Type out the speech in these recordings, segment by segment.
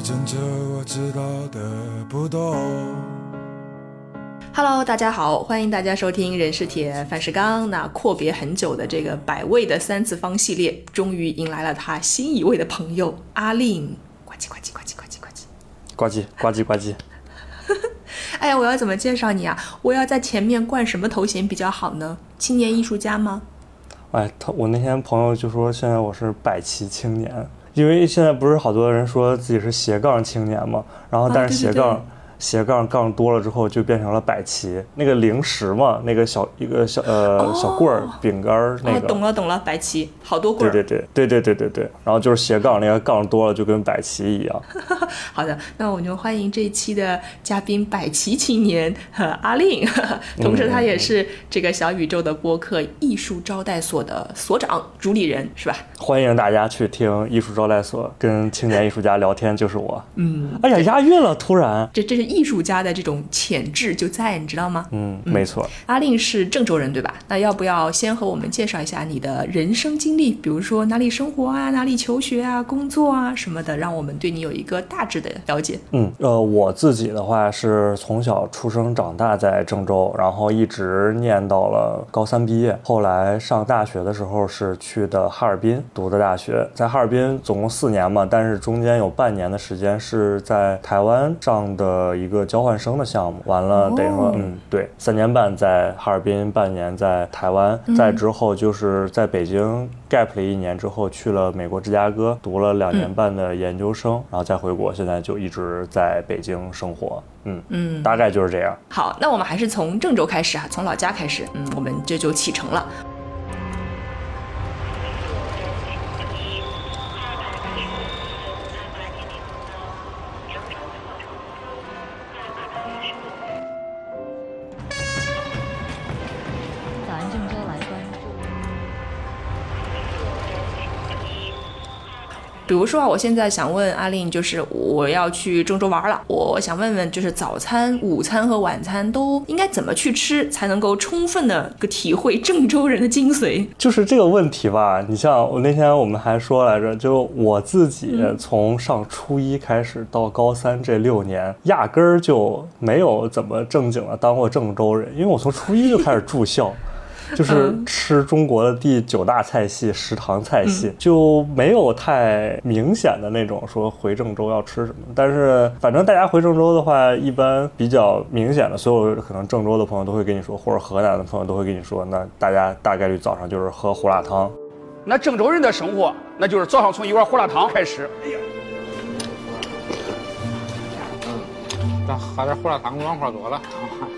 意证着我知道的不多。Hello，大家好，欢迎大家收听人是铁，饭是钢。那阔别很久的这个百味的三次方系列，终于迎来了他新一位的朋友阿令。呱唧呱唧呱唧呱唧呱唧。呱唧呱唧呱唧。哎呀，我要怎么介绍你啊？我要在前面冠什么头衔比较好呢？青年艺术家吗？哎，他我那天朋友就说现在我是百旗青年，因为现在不是好多人说自己是斜杠青年嘛，然后但是斜杠、啊对对对斜杠杠多了之后就变成了百奇，那个零食嘛，那个小一个小呃、小棍儿饼干儿那哦，个。懂了懂了，百奇，好多棍儿。对对对对对对对对，然后就是斜杠，那个杠多了就跟百奇一样。好的，那我们就欢迎这一期的嘉宾百奇青年呵阿令，同时他也是这个小宇宙的播客艺术招待所的所长主理人，是吧？欢迎大家去听艺术招待所，跟青年艺术家聊天，就是我。嗯，哎呀，押韵了，突然。这这是艺术家的这种潜质就在，你知道吗？嗯，没错。阿令是郑州人对吧？那要不要先和我们介绍一下你的人生经历，比如说哪里生活啊，哪里求学啊，工作啊什么的，让我们对你有一个大致的了解。嗯，呃，我自己的话是从小出生长大在郑州，然后一直念到了高三毕业。后来上大学的时候是去的哈尔滨读的大学，在哈尔滨总共四年嘛，但是中间有半年的时间是在台湾上的一个交换生的项目。完了，等于说哦，嗯，对，三年半在哈尔滨，半年在台湾，再之后就是在北京 gap 了一年之后，去了美国芝加哥读了两年半的研究生，然后再回国，现在就一直在北京生活。嗯嗯，大概就是这样。好，那我们还是从郑州开始啊，从老家开始，嗯，我们这就启程了。比如说啊，我现在想问阿令，就是我要去郑州玩了，我想问问，就是早餐、午餐和晚餐都应该怎么去吃，才能够充分的个体会郑州人的精髓？就是这个问题吧，你像我那天我们还说来着，就我自己从上初一开始到高三这六年，压根儿就没有怎么正经的当过郑州人，因为我从初一就开始住校。就是吃中国的第九大菜系食堂菜系，就没有太明显的那种说回郑州要吃什么。但是反正大家回郑州的话，一般比较明显的，所有可能郑州的朋友都会跟你说，或者河南的朋友都会跟你说，那大家大概率早上就是喝胡辣汤。那郑州人的生活，那就是早上从一碗胡辣汤开始。哎呀咱喝点胡辣汤暖和多了。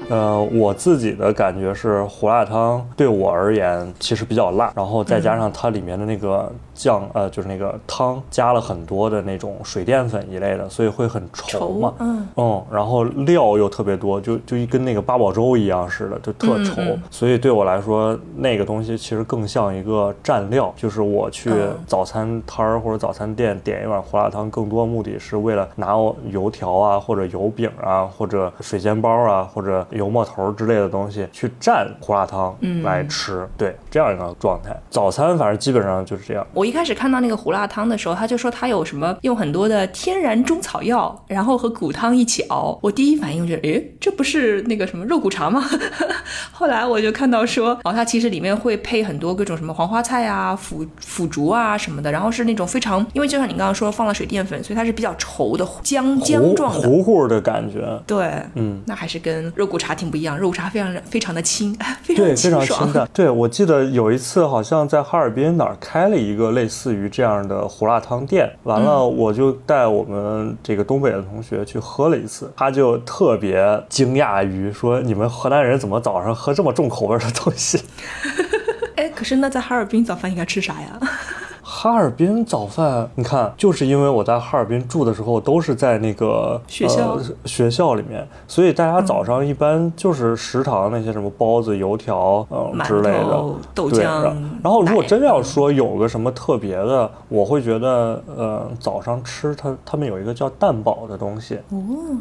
呃，我自己的感觉是胡辣汤对我而言其实比较辣，然后再加上它里面的那个酱，呃，就是那个汤加了很多的那种水淀粉一类的，所以会很稠嘛。嗯然后料又特别多，就就跟那个八宝粥一样似的，就特稠。嗯嗯所以对我来说，那个东西其实更像一个蘸料，就是我去嗯早餐摊儿或者早餐店点一碗胡辣汤，更多目的是为了拿我油条啊，或者油饼啊，或者水煎包啊，或者油墨头之类的东西去蘸胡辣汤嗯来吃。对，这样一个状态。早餐反正基本上就是这样。我一开始看到那个胡辣汤的时候，他就说他有什么用很多的天然中草药，然后和骨汤一起熬。我第一反应我觉得，诶，这不是那个什么肉骨茶吗？后来我就看到说，哦，它其实里面会配很多各种什么黄花菜啊、腐腐竹啊什么的，然后是那种非常，因为就像你刚刚说放了水淀粉，所以它是比较稠的浆浆状的。糊糊的感觉。对，嗯，那还是跟肉骨茶挺不一样，肉茶非常非常的清，非常对，非常清爽。清淡。对，我记得有一次好像在哈尔滨哪儿开了一个类似于这样的胡辣汤店，完了嗯我就带我们这个东北的同学去喝了一次，他就特别惊讶于说：“你们河南人怎么早上喝这么重口味的东西 哎，可是那在哈尔滨早饭应该吃啥呀？？”哈尔滨早饭，你看，就是因为我在哈尔滨住的时候都是在那个学校呃、学校里面，所以大家早上一般就是食堂那些什么包子、油条，嗯、馒之类的。豆对，浆然然后如果真要说有个什么特别的，我会觉得，呃，早上吃它他们有一个叫蛋堡的东西，哦，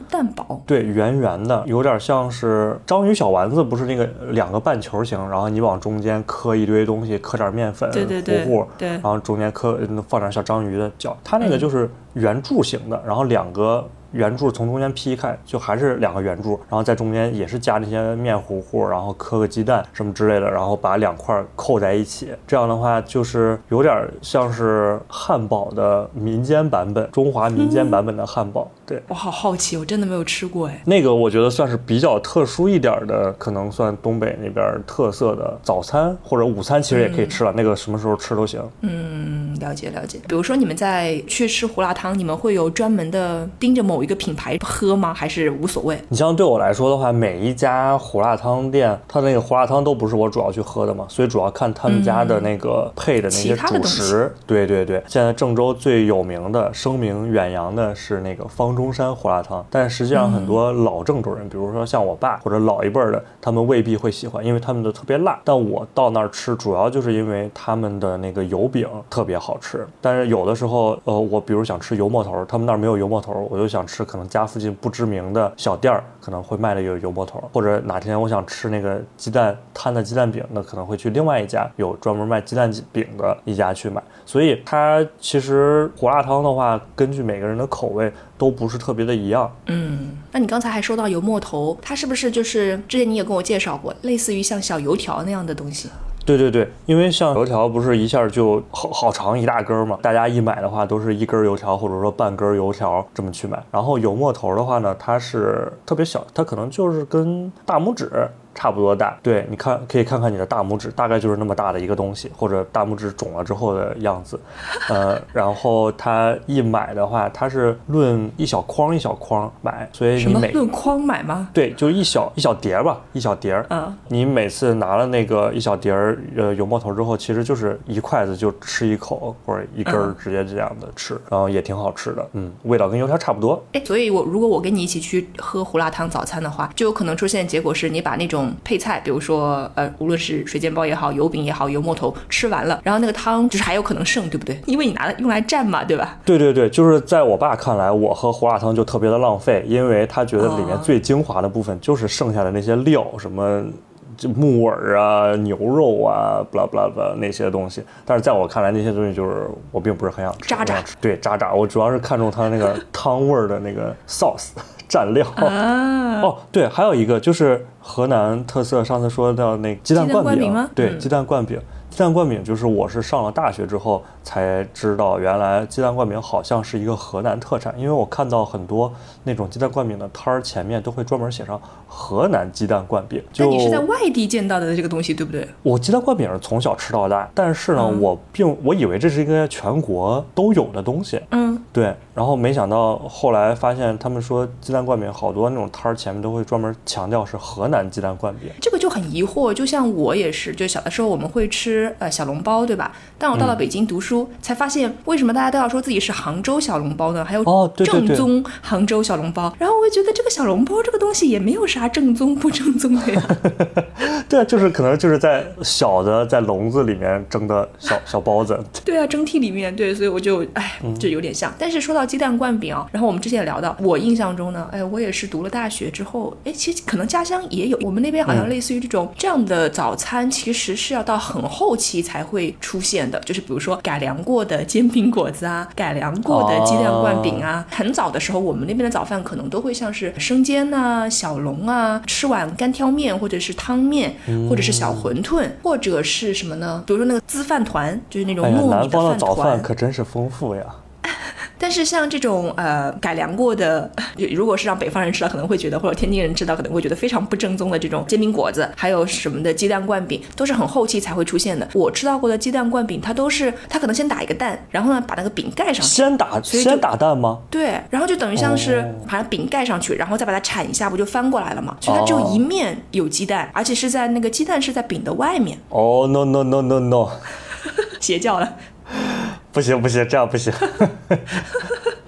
蛋堡。对，圆圆的，有点像是章鱼小丸子，不是那个两个半球形，然后你往中间磕一堆东西，磕点面粉，对对对糊糊，对然后中间面刻放点小章鱼的脚，它那个就是圆柱形的，然后两个。圆柱从中间劈开，就还是两个圆柱，然后在中间也是加那些面糊糊，然后磕个鸡蛋什么之类的，然后把两块扣在一起。这样的话，就是有点像是汉堡的民间版本，中华民间版本的汉堡。对我好好奇，我真的没有吃过哎。那个我觉得算是比较特殊一点的，可能算东北那边特色的早餐或者午餐，其实也可以吃了。那个什么时候吃都行。嗯，了解了解。比如说你们在去吃胡辣汤，你们会有专门的盯着某一个品牌喝吗？还是无所谓？你像对我来说的话，每一家胡辣汤店，它那个胡辣汤都不是我主要去喝的嘛，所以主要看他们家的那个配的那些主食。对对对，现在郑州最有名的、声名远扬的是那个方。中山胡辣汤，但实际上很多老郑州人，比如说像我爸或者老一辈的，他们未必会喜欢，因为他们的特别辣。但我到那儿吃，主要就是因为他们的那个油饼特别好吃。但是有的时候，呃，我比如想吃油馍头，他们那儿没有油馍头，我就想吃可能家附近不知名的小店儿可能会卖的有油馍头，或者哪天我想吃那个鸡蛋摊的鸡蛋饼，那可能会去另外一家有专门卖鸡蛋饼的一家去买。所以它其实胡辣汤的话，根据每个人的口味。都不是特别的一样。嗯，那你刚才还说到油馍头，它是不是就是之前你也跟我介绍过，类似于像小油条那样的东西？对对对，因为像油条不是一下就好好长一大根嘛，大家一买的话都是一根油条或者说半根油条这么去买。然后油馍头的话呢，它是特别小，它可能就是跟大拇指。差不多大，对，你看可以看看你的大拇指，大概就是那么大的一个东西，或者大拇指肿了之后的样子，呃，然后它一买的话，它是论一小筐一小筐买，所以你每论筐买吗？对，就一小一小碟儿吧，一小碟儿。嗯，你每次拿了那个一小碟儿呃油馍头之后，其实就是一筷子就吃一口或者一根儿直接这样的吃，然后也挺好吃的，嗯，味道跟油条差不多。哎，所以我如果我跟你一起去喝胡辣汤早餐的话，就有可能出现结果是你把那种。配菜，比如说，呃，无论是水煎包也好，油饼也好，油馍头吃完了，然后那个汤就是还有可能剩，对不对？因为你拿来用来蘸嘛，对吧？对对对，就是在我爸看来，我喝胡辣汤就特别的浪费，因为他觉得里面最精华的部分就是剩下的那些料，什么就木耳啊、牛肉啊，不啦不啦不啦那些东西。但是在我看来，那些东西就是我并不是很想吃。渣渣，对渣渣，我主要是看中它那个汤味儿的那个 sauce。蘸料哦，对，还有一个就是河南特色，上次说到那鸡蛋灌饼，对，鸡蛋灌饼。鸡蛋灌饼就是我是上了大学之后才知道，原来鸡蛋灌饼好像是一个河南特产，因为我看到很多那种鸡蛋灌饼的摊儿前面都会专门写上河南鸡蛋灌饼。就你是在外地见到的这个东西，对不对？我鸡蛋灌饼是从小吃到大，但是呢，我并我以为这是一个全国都有的东西。嗯，对。然后没想到后来发现，他们说鸡蛋灌饼好多那种摊儿前面都会专门强调是河南鸡蛋灌饼，这个就很疑惑。就像我也是，就小的时候我们会吃。呃，小笼包对吧？但我到了北京读书，才发现为什么大家都要说自己是杭州小笼包呢？还有正宗杭州小笼包。然后我就觉得这个小笼包这个东西也没有啥正宗不正宗的呀。对啊，就是可能就是在小的在笼子里面蒸的小小包子。对啊，蒸屉里面对，所以我就哎，就有点像。但是说到鸡蛋灌饼，然后我们之前也聊到，我印象中呢，哎，我也是读了大学之后，哎，其实可能家乡也有，我们那边好像类似于这种这样的早餐，其实是要到很后。期才会出现的，就是比如说改良过的煎饼果子啊，改良过的鸡蛋灌饼啊。很早的时候，我们那边的早饭可能都会像是生煎呐、小笼啊，吃碗干挑面，或者是汤面，或者是小馄饨，或者是什么呢？比如说那个滋饭团，就是那种糯米的饭团。南方的早饭可真是丰富呀。但是像这种呃改良过的，如果是让北方人吃到，可能会觉得，或者天津人吃到，可能会觉得非常不正宗的这种煎饼果子，还有什么的鸡蛋灌饼，都是很后期才会出现的。我吃到过的鸡蛋灌饼，它都是它可能先打一个蛋，然后呢把那个饼盖上去。先打先打蛋吗？对，然后就等于像是把饼盖上去，然后再把它铲一下，不就翻过来了吗？所以它只有一面有鸡蛋，而且是在那个鸡蛋是在饼的外面。哦，no no no no no，邪教了。不行不行，这样不行。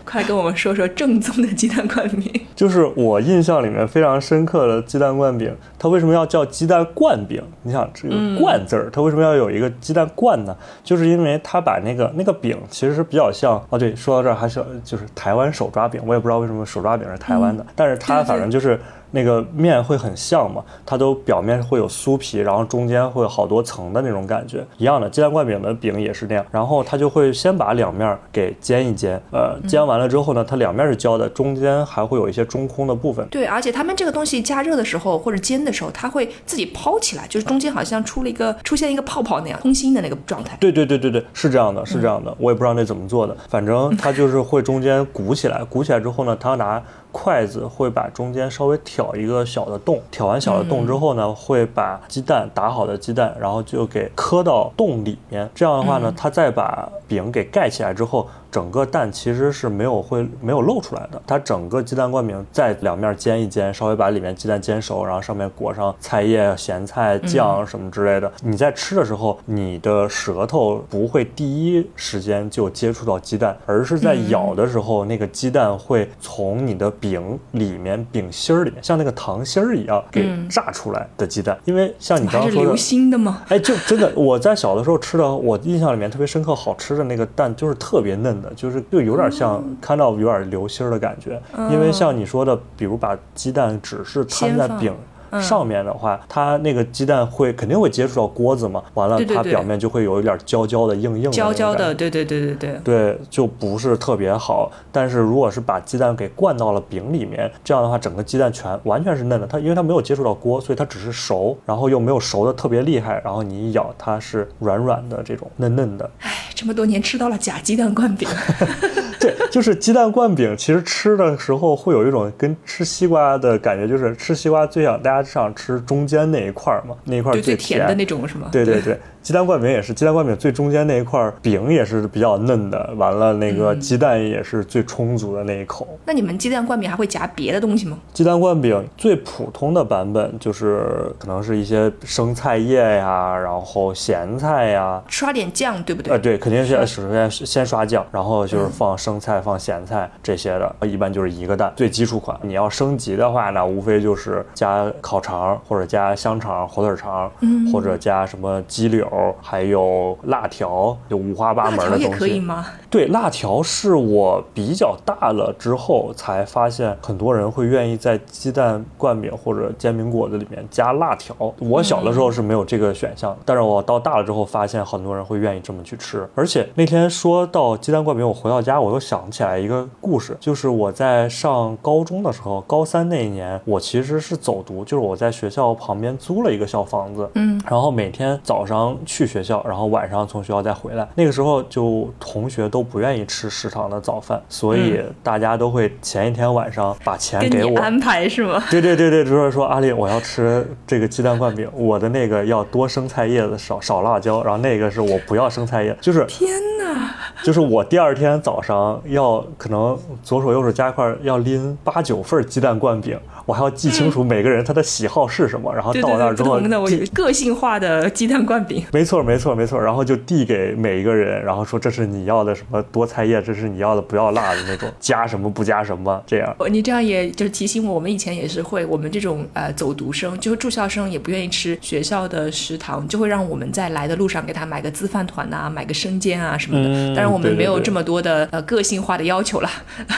快跟我们说说正宗的鸡蛋灌饼。就是我印象里面非常深刻的鸡蛋灌饼，它为什么要叫鸡蛋灌饼？你想这个“灌”字儿，它为什么要有一个鸡蛋灌呢？就是因为它把那个那个饼其实是比较像哦，对，说到这儿还是就是台湾手抓饼，我也不知道为什么手抓饼是台湾的，但是它反正就是。那个面会很像嘛，它都表面会有酥皮，然后中间会有好多层的那种感觉。一样的，鸡蛋灌饼的饼也是那样，然后它就会先把两面给煎一煎，呃，煎完了之后呢，它两面是焦的，中间还会有一些中空的部分。对，而且他们这个东西加热的时候或者煎的时候，它会自己抛起来，就是中间好像出了一个出现一个泡泡那样空心的那个状态。对对对对对，是这样的，是这样的，我也不知道那怎么做的，反正它就是会中间鼓起来，鼓起来之后呢，它要拿。筷子会把中间稍微挑一个小的洞，挑完小的洞之后呢，会把鸡蛋打好的鸡蛋，然后就给磕到洞里面。这样的话呢，它再把饼给盖起来之后。整个蛋其实是没有会没有露出来的，它整个鸡蛋灌饼在两面煎一煎，稍微把里面鸡蛋煎熟，然后上面裹上菜叶、咸菜酱什么之类的。你在吃的时候，你的舌头不会第一时间就接触到鸡蛋，而是在咬的时候，那个鸡蛋会从你的饼里面饼芯儿里面，像那个糖心儿一样给炸出来的鸡蛋。因为像你刚刚说的，流心的吗？哎，就真的我在小的时候吃的，我印象里面特别深刻，好吃的那个蛋就是特别嫩。就是就有点像看到有点流心儿的感觉，因为像你说的，比如把鸡蛋只是摊在饼。上面的话，它那个鸡蛋会肯定会接触到锅子嘛，完了它表面就会有一点焦焦的、硬硬的。焦焦的，对对对对对。对，就不是特别好。但是如果是把鸡蛋给灌到了饼里面，这样的话，整个鸡蛋全完全是嫩的。它因为它没有接触到锅，所以它只是熟，然后又没有熟的特别厉害。然后你一咬，它是软软的这种嫩嫩的。唉，这么多年吃到了假鸡蛋灌饼。对，就是鸡蛋灌饼，其实吃的时候会有一种跟吃西瓜的感觉，就是吃西瓜最想大家想吃中间那一块嘛，那一块最甜的那种是吗？对对对。鸡蛋灌饼也是，鸡蛋灌饼最中间那一块饼也是比较嫩的，完了那个鸡蛋也是最充足的那一口。那你们鸡蛋灌饼还会夹别的东西吗？鸡蛋灌饼最普通的版本就是可能是一些生菜叶呀，然后咸菜呀，刷点酱对不对？呃，对，肯定是首先先刷酱，然后就是放生菜、放咸菜这些的，一般就是一个蛋，最基础款。你要升级的话，那无非就是加烤肠或者加香肠、火腿肠，或者加什么鸡柳。还有辣条，就五花八门的东西。也可以吗？对，辣条是我比较大了之后才发现，很多人会愿意在鸡蛋灌饼或者煎饼果子里面加辣条。我小的时候是没有这个选项的，但是我到大了之后发现，很多人会愿意这么去吃。而且那天说到鸡蛋灌饼，我回到家我又想起来一个故事，就是我在上高中的时候，高三那一年，我其实是走读，就是我在学校旁边租了一个小房子，嗯，然后每天早上。去学校，然后晚上从学校再回来。那个时候就同学都不愿意吃食堂的早饭，所以大家都会前一天晚上把钱给我安排是吗？对对对对，就是说阿丽，我要吃这个鸡蛋灌饼，我的那个要多生菜叶子，少少辣椒，然后那个是我不要生菜叶，就是天哪，就是我第二天早上要可能左手右手加一块要拎八九份鸡蛋灌饼。我还要记清楚每个人他的喜好是什么，然后到那儿之后，我个性化的鸡蛋灌饼。没错，没错，没错。然后就递给每一个人，然后说这是你要的什么多菜叶，这是你要的不要辣的那种，加什么不加什么这样。你这样也就是提醒我，我们以前也是会，我们这种呃走读生，就是住校生也不愿意吃学校的食堂，就会让我们在来的路上给他买个自饭团呐，买个生煎啊什么的。当然我们没有这么多的呃个性化的要求了，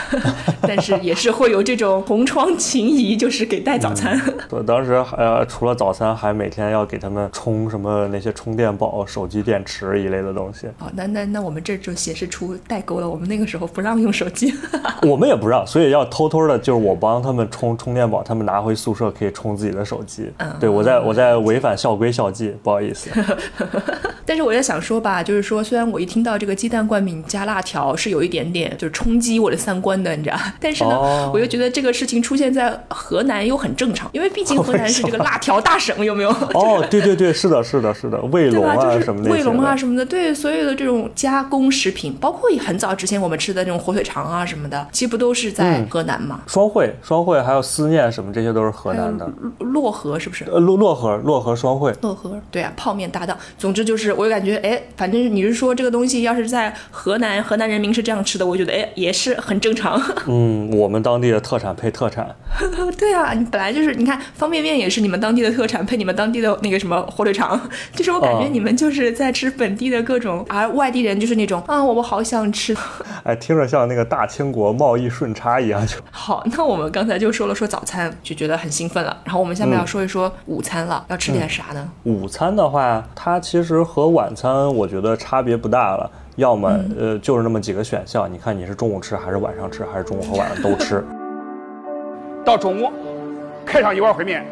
但是也是会有这种同窗情谊。就是给带早餐。我当时呃除了早餐，还每天要给他们充什么那些充电宝、手机电池一类的东西。哦，那那那我们这就显示出代沟了。我们那个时候不让用手机，我们也不让，所以要偷偷的，就是我帮他们充充电宝，他们拿回宿舍可以充自己的手机。嗯，对我在我在违反校规校纪，不好意思。但是我在想说吧，就是说，虽然我一听到这个鸡蛋灌饼加辣条是有一点点就是冲击我的三观的，你知道，但是呢，我又觉得这个事情出现在。河南又很正常，因为毕竟河南是这个辣条大省，有没有？哦，对对对，是的，是的，是的，卫龙啊什么的，卫龙啊什么的，对，所有的这种加工食品，包括很早之前我们吃的那种火腿肠啊什么的，其实不都是在河南吗？双汇，双汇还有思念什么，这些都是河南的。漯河是不是？呃，漯漯河，漯河双汇。漯河，对啊，泡面搭档。总之就是，我就感觉，哎，反正你是说这个东西要是在河南，河南人民是这样吃的，我觉得，哎，也是很正常。嗯，我们当地的特产配特产。对啊，你本来就是，你看方便面也是你们当地的特产，配你们当地的那个什么火腿肠，就是我感觉哦你们就是在吃本地的各种，而外地人就是那种啊，我我好想吃。哎，听着像那个大清国贸易顺差一样，就好，那我们刚才就说了说早餐，就觉得很兴奋了，然后我们下面要说一说午餐了，要吃点啥呢？午餐的话，它其实和晚餐我觉得差别不大了。要么、呃就是那么几个选项，你看你是中午吃还是晚上吃，还是中午和晚上都吃。到中午开上一碗烩面，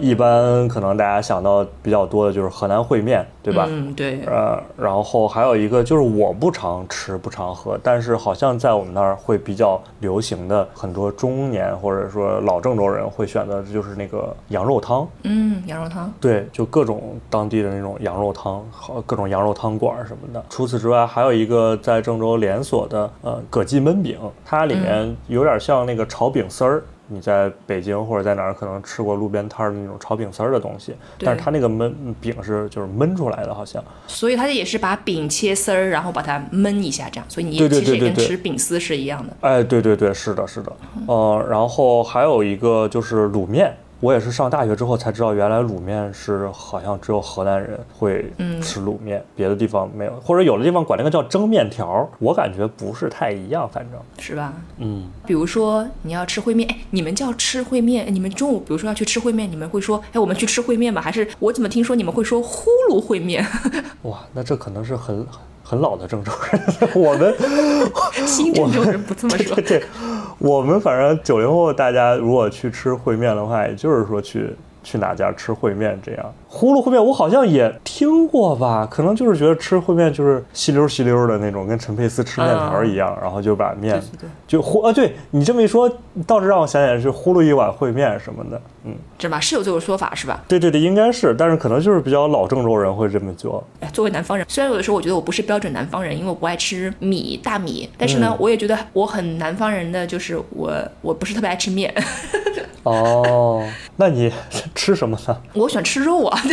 一般可能大家想到比较多的就是河南烩面，对吧？嗯，对，呃，然后还有一个就是我不常吃不常喝，但是好像在我们那儿会比较流行的，很多中年或者说老郑州人会选择的就是那个羊肉汤。嗯，羊肉汤，对，就各种当地的那种羊肉汤，好各种羊肉汤馆儿什么的。除此之外，还有一个在郑州连锁的呃葛记焖饼，它里面有点像那个炒饼丝儿。你在北京或者在哪儿可能吃过路边摊儿的那种炒饼丝儿的东西，但是它那个焖饼是就是焖出来的，好像。所以它也是把饼切丝儿，然后把它焖一下，这样，所以你对对其实也跟吃饼丝是一样的。哎，对对对，是的，是的，呃，然后还有一个就是卤面，我也是上大学之后才知道，原来卤面是好像只有河南人会吃卤面，别的地方没有，或者有的地方管那个叫蒸面条，我感觉不是太一样，反正，是吧？嗯，比如说你要吃烩面，哎，你们叫吃烩面，你们中午比如说要去吃烩面，你们会说，哎，我们去吃烩面吧？还是我怎么听说你们会说呼噜烩面？哇，那这可能是很很老的郑州人，我们新郑州人不这么说 对。对，我们反正九零后大家如果去吃烩面的话，也就是说去去哪家吃烩面这样。呼噜烩面我好像也听过吧，可能就是觉得吃烩面就是稀溜稀溜的那种，跟陈佩斯吃面条一样，然后就把面对对对就呼啊，对你这么一说，倒是让我想起来是呼噜一碗烩面什么的，嗯，是吧？是有这种说法是吧？对对对，应该是，但是可能就是比较老郑州人会这么做。哎，作为南方人，虽然有的时候我觉得我不是标准南方人，因为我不爱吃米大米，但是呢，嗯我也觉得我很南方人的，就是我我不是特别爱吃面，哦，那你吃什么呢？我喜欢吃肉啊。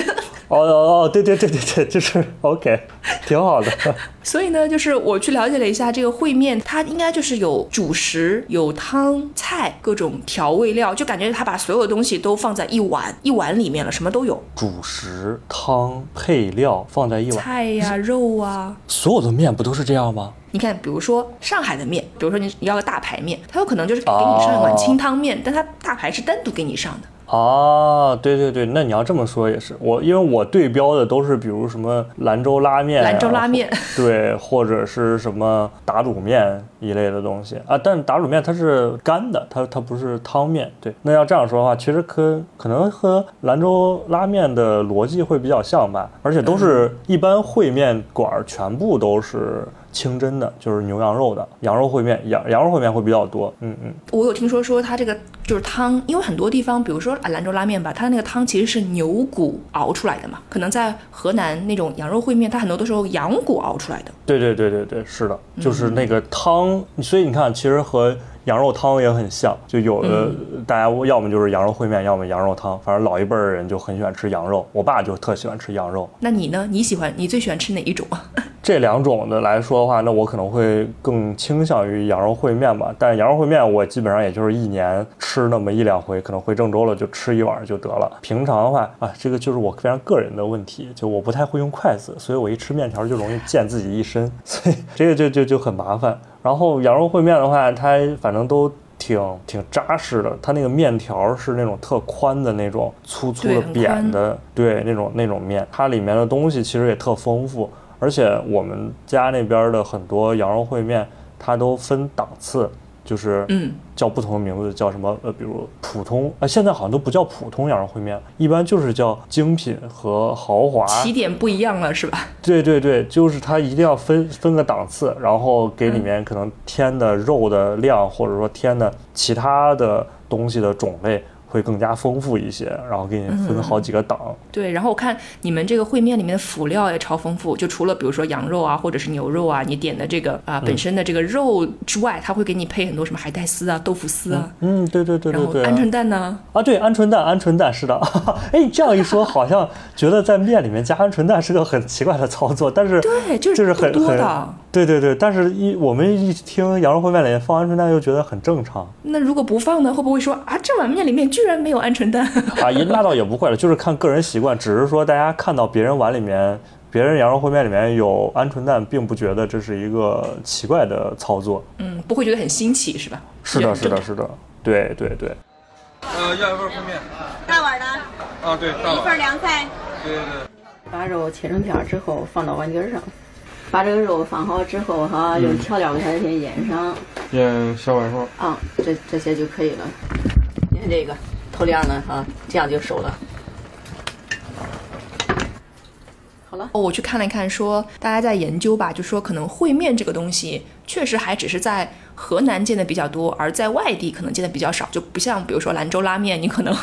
哦哦哦，对对对对对，就是 OK，挺好的。所以呢，就是我去了解了一下这个烩面，它应该就是有主食、有汤、菜、各种调味料，就感觉它把所有的东西都放在一碗一碗里面了，什么都有，主食、汤、配料放在一碗，菜呀、肉啊。所有的面不都是这样吗？你看，比如说上海的面，比如说你你要个大排面，它有可能就是给你上一碗清汤面，但它大排是单独给你上的。哦，对对对，那你要这么说也是，我因为我对标的都是比如什么兰州拉面、兰州拉面，对，或者是什么打卤面一类的东西啊。但打卤面它是干的，它它不是汤面。对，那要这样说的话，其实可可能和兰州拉面的逻辑会比较像吧，而且都是一般烩面馆儿全部都是。清真的，就是牛羊肉的羊肉烩面，羊羊肉烩面会比较多。嗯嗯，我有听说说它这个就是汤，因为很多地方，比如说啊兰州拉面吧，它那个汤其实是牛骨熬出来的嘛，可能在河南那种羊肉烩面，它很多都是用羊骨熬出来的。对对对对对，是的，就是那个汤，所以你看，其实和羊肉汤也很像，就有的大家要么就是羊肉烩面，要么羊肉汤，反正老一辈儿人就很喜欢吃羊肉，我爸就特喜欢吃羊肉。那你呢？你喜欢你最喜欢吃哪一种啊？这两种的来说的话，那我可能会更倾向于羊肉烩面吧。但羊肉烩面我基本上也就是一年吃那么一两回，可能回郑州了就吃一碗就得了。平常的话啊，这个就是我非常个人的问题，就我不太会用筷子，所以我一吃面条就容易溅自己一身，所以这个就就就很麻烦。然后羊肉烩面的话，它反正都。挺挺扎实的，它那个面条是那种特宽的那种粗粗的扁的，对那种那种面，它里面的东西其实也特丰富，而且我们家那边的很多羊肉烩面，它都分档次，就是嗯叫不同的名字，叫什么呃，比如普通啊、现在好像都不叫普通羊肉烩面，一般就是叫精品和豪华。起点不一样了是吧？对对对，就是它一定要分分个档次，然后给里面可能添的肉的量，或者说添的其他的东西的种类会更加丰富一些，然后给你分好几个档。对，然后我看你们这个烩面里面的辅料也超丰富，就除了比如说羊肉啊，或者是牛肉啊，你点的这个啊、本身的这个肉之外，它会给你配很多什么海带丝啊、豆腐丝啊，嗯，对对对然对对。后鹌鹑蛋呢，啊，对，鹌鹑蛋，鹌鹑蛋是的。哎，这样一说，好像觉得在面里面加鹌鹑蛋是个很奇怪的操作，但是对，就是就是很很多的。对对对，但是一我们一听羊肉烩面里面放鹌鹑蛋，又觉得很正常那如果不放呢，会不会说啊，这碗面里面居然没有鹌鹑蛋？啊，一那倒也不会了，就是看个人习惯，只是说大家看到别人碗里面。别人羊肉烩面里面有鹌鹑蛋，并不觉得这是一个奇怪的操作。嗯，不会觉得很新奇是吧？是的，是的，是的，对对对。呃，要一份烩面。大碗的，啊，对，大一份。凉菜。对对对。把肉切成片之后放到碗底儿上，把这个肉放好之后哈，用调料给它先腌上腌小半勺。啊，这这些就可以了。你看这个透亮的哈，这样就熟了。好了。哦，我去看了一看说，大家在研究吧，就说可能烩面这个东西确实还只是在河南见的比较多，而在外地可能见的比较少，就不像比如说兰州拉面，你可能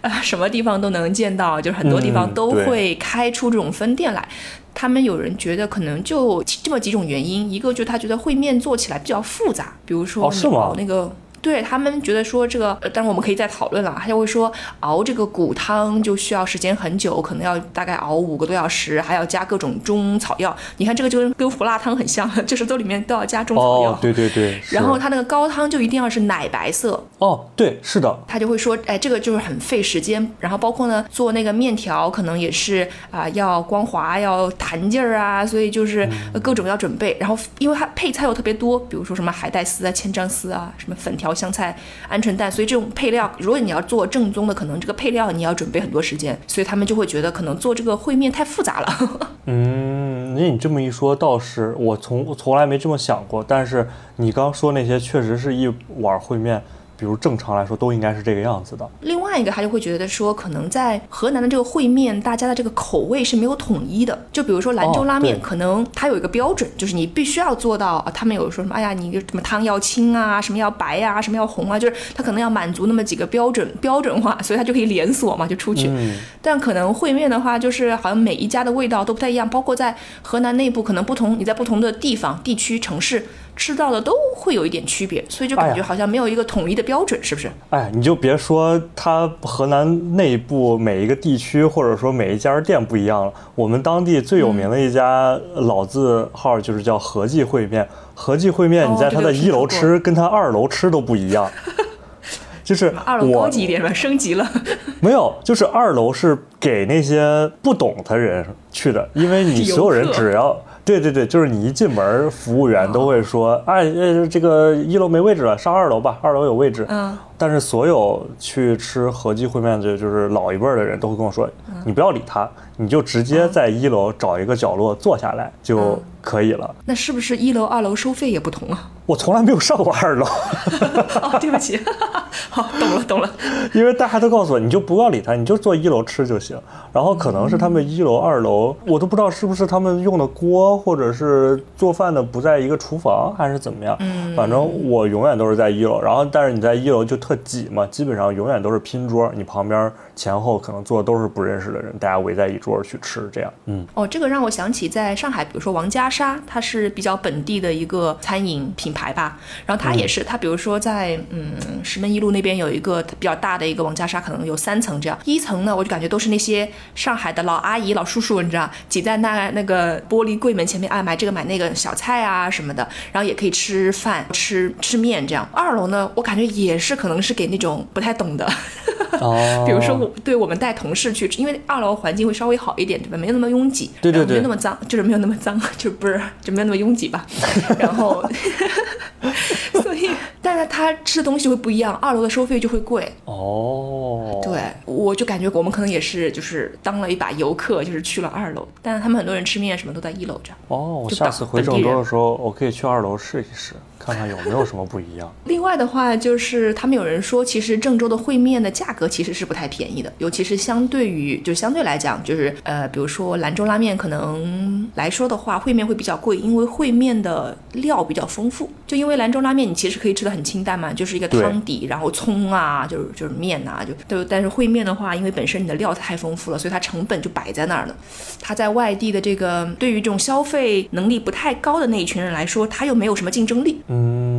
啊 什么地方都能见到，就是很多地方都会开出这种分店来。他们有人觉得可能就这么几种原因，一个就是他觉得烩面做起来比较复杂，比如说你哦是吗那个。对他们觉得说这个，呃当然我们可以再讨论了。他就会说熬这个骨汤就需要时间很久，可能要大概熬五个多小时，还要加各种中草药。你看这个就跟跟胡辣汤很像，就是都里面都要加中草药。哦，对对对。然后它那个高汤就一定要是奶白色，哦，对，是的。他就会说，哎，这个就是很费时间。然后包括呢，做那个面条可能也是啊、要光滑，要弹劲儿啊，所以就是呃各种要准备。然后因为它配菜又特别多，比如说什么海带丝啊、千张丝啊、什么粉条、香菜、鹌鹑蛋，所以这种配料，如果你要做正宗的，可能这个配料你要准备很多时间，所以他们就会觉得可能做这个烩面太复杂了。嗯，那你这么一说，倒是我从我从来没这么想过。但是你刚说那些，确实是一碗烩面，比如正常来说都应该是这个样子的。另外一个，他就会觉得说，可能在河南的这个烩面，大家的这个口味是没有统一的。就比如说兰州哦拉面，对可能它有一个标准，就是你必须要做到。啊他们有说什么，哎呀，你什么汤要清啊，什么要白呀、什么要红啊，就是它可能要满足那么几个标准 标准化，所以它就可以连锁嘛，就出去。嗯，但可能烩面的话，就是好像每一家的味道都不太一样，包括在河南内部，可能不同，你在不同的地方、地区、城市吃到的都会有一点区别，所以就感觉好像没有一个统一的标准，是不是？哎，你就别说它河南内部每一个地区或者说每一家店不一样了。我们当地最有名的一家老字号就是叫合记烩面。合记烩面，哦你在它的一楼吃跟它二楼吃都不一样。就是二楼高级一点吧，升级了。没有，就是二楼是给那些不懂的人去的，因为你所有人只要对对对，就是你一进门，服务员都会说，哎呃，这个一楼没位置了，上二楼吧，二楼有位置。嗯。但是所有去吃合记烩面的，就是老一辈儿的人都会跟我说，嗯你不要理他，你就直接在一楼找一个角落坐下来就嗯可以了。那是不是一楼、二楼收费也不同啊？我从来没有上过二楼。哦，对不起，好，懂了，懂了。因为大家都告诉我，你就不要理他，你就坐一楼吃就行。然后可能是他们一楼、二楼，我都不知道是不是他们用的锅，或者是做饭的不在一个厨房，还是怎么样。嗯反正我永远都是在一楼。然后，但是你在一楼就特挤嘛，基本上永远都是拼桌，你旁边前后可能坐的都是不认识的人，大家围在一桌去吃，这样。嗯，哦，这个让我想起在上海，比如说王家沙，它是比较本地的一个餐饮品牌吧。然后它也是，它比如说在嗯石门一路那边有一个比较大的一个王家沙，可能有三层这样。一层呢，我就感觉都是那些上海的老阿姨、老叔叔，你知道，挤在那那个玻璃柜门前面，啊，买这个买那个小菜啊什么的，然后也可以吃饭、吃吃面这样。二楼呢，我感觉也是可能是给那种不太懂的。哦 比如说我对我们带同事去，因为二楼环境会稍微好一点，对吧？没有那么拥挤，然后没对对没有那么脏，就是没有那么脏，就不是就没有那么拥挤吧。然后，所以，但是他吃的东西会不一样，二楼的收费就会贵。哦，对，我就感觉我们可能也是就是当了一把游客，就是去了二楼，但是他们很多人吃面什么都在一楼这样。哦，我就下次回郑州的时候，我可以去二楼试一试，看看有没有什么不一样。另外的话，就是他们有人说，其实郑州的烩面的价格其实是不太便宜的，尤其是相对于就相对来讲，就是呃，比如说兰州拉面可能来说的话，烩面会比较贵，因为烩面的料比较丰富。就因为兰州拉面你其实可以吃的很清淡嘛，就是一个汤底，然后葱啊，就是就是面呐、就都。但是烩面的话，因为本身你的料太丰富了，所以它成本就摆在那儿了。它在外地的这个对于这种消费能力不太高的那一群人来说，它又没有什么竞争力。嗯，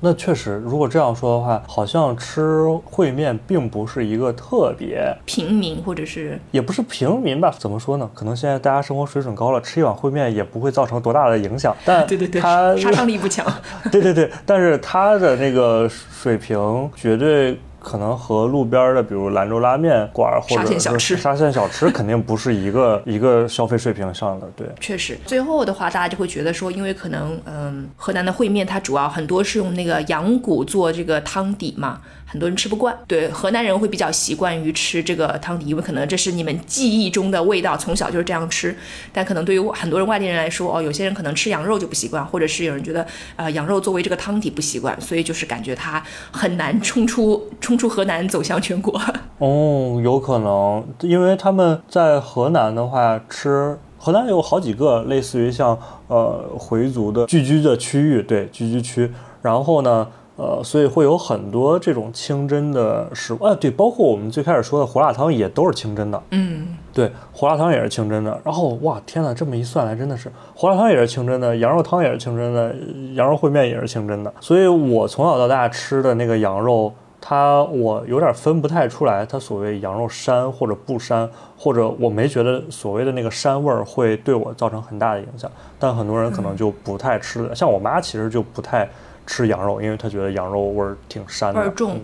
那确实，如果这样说的话，好像吃烩面并不是一个特别，平民或者是也不是平民吧？怎么说呢？可能现在大家生活水准高了，吃一碗烩面也不会造成多大的影响。但 对对对，它杀伤力不强。对对对，但是它的那个水平绝对。可能和路边的，比如兰州拉面馆或者小吃沙县小吃，肯定不是一个一个消费水平上的。对，确实。最后的话，大家就会觉得说，因为可能，嗯，河南的烩面它主要很多是用那个羊骨做这个汤底嘛。很多人吃不惯，对河南人会比较习惯于吃这个汤底，因为可能这是你们记忆中的味道，从小就是这样吃。但可能对于很多人外地人来说，哦，有些人可能吃羊肉就不习惯，或者是有人觉得，呃，羊肉作为这个汤底不习惯，所以就是感觉它很难冲出冲出河南走向全国。哦，有可能，因为他们在河南的话，吃河南有好几个类似于像呃回族的聚居的区域，对聚居区，然后呢。呃，所以会有很多这种清真的食物，啊，对，包括我们最开始说的胡辣汤也都是清真的，嗯，对，胡辣汤也是清真的。然后哇，天哪，这么一算来，真的是胡辣汤也是清真的，羊肉汤也是清真的，羊肉烩面也是清真的。所以我从小到大吃的那个羊肉，它我有点分不太出来，它所谓羊肉膻或者不膻，或者我没觉得所谓的那个膻味儿会对我造成很大的影响。但很多人可能就不太吃的，像我妈其实就不太。吃羊肉，因为他觉得羊肉味儿挺膻的，味儿重。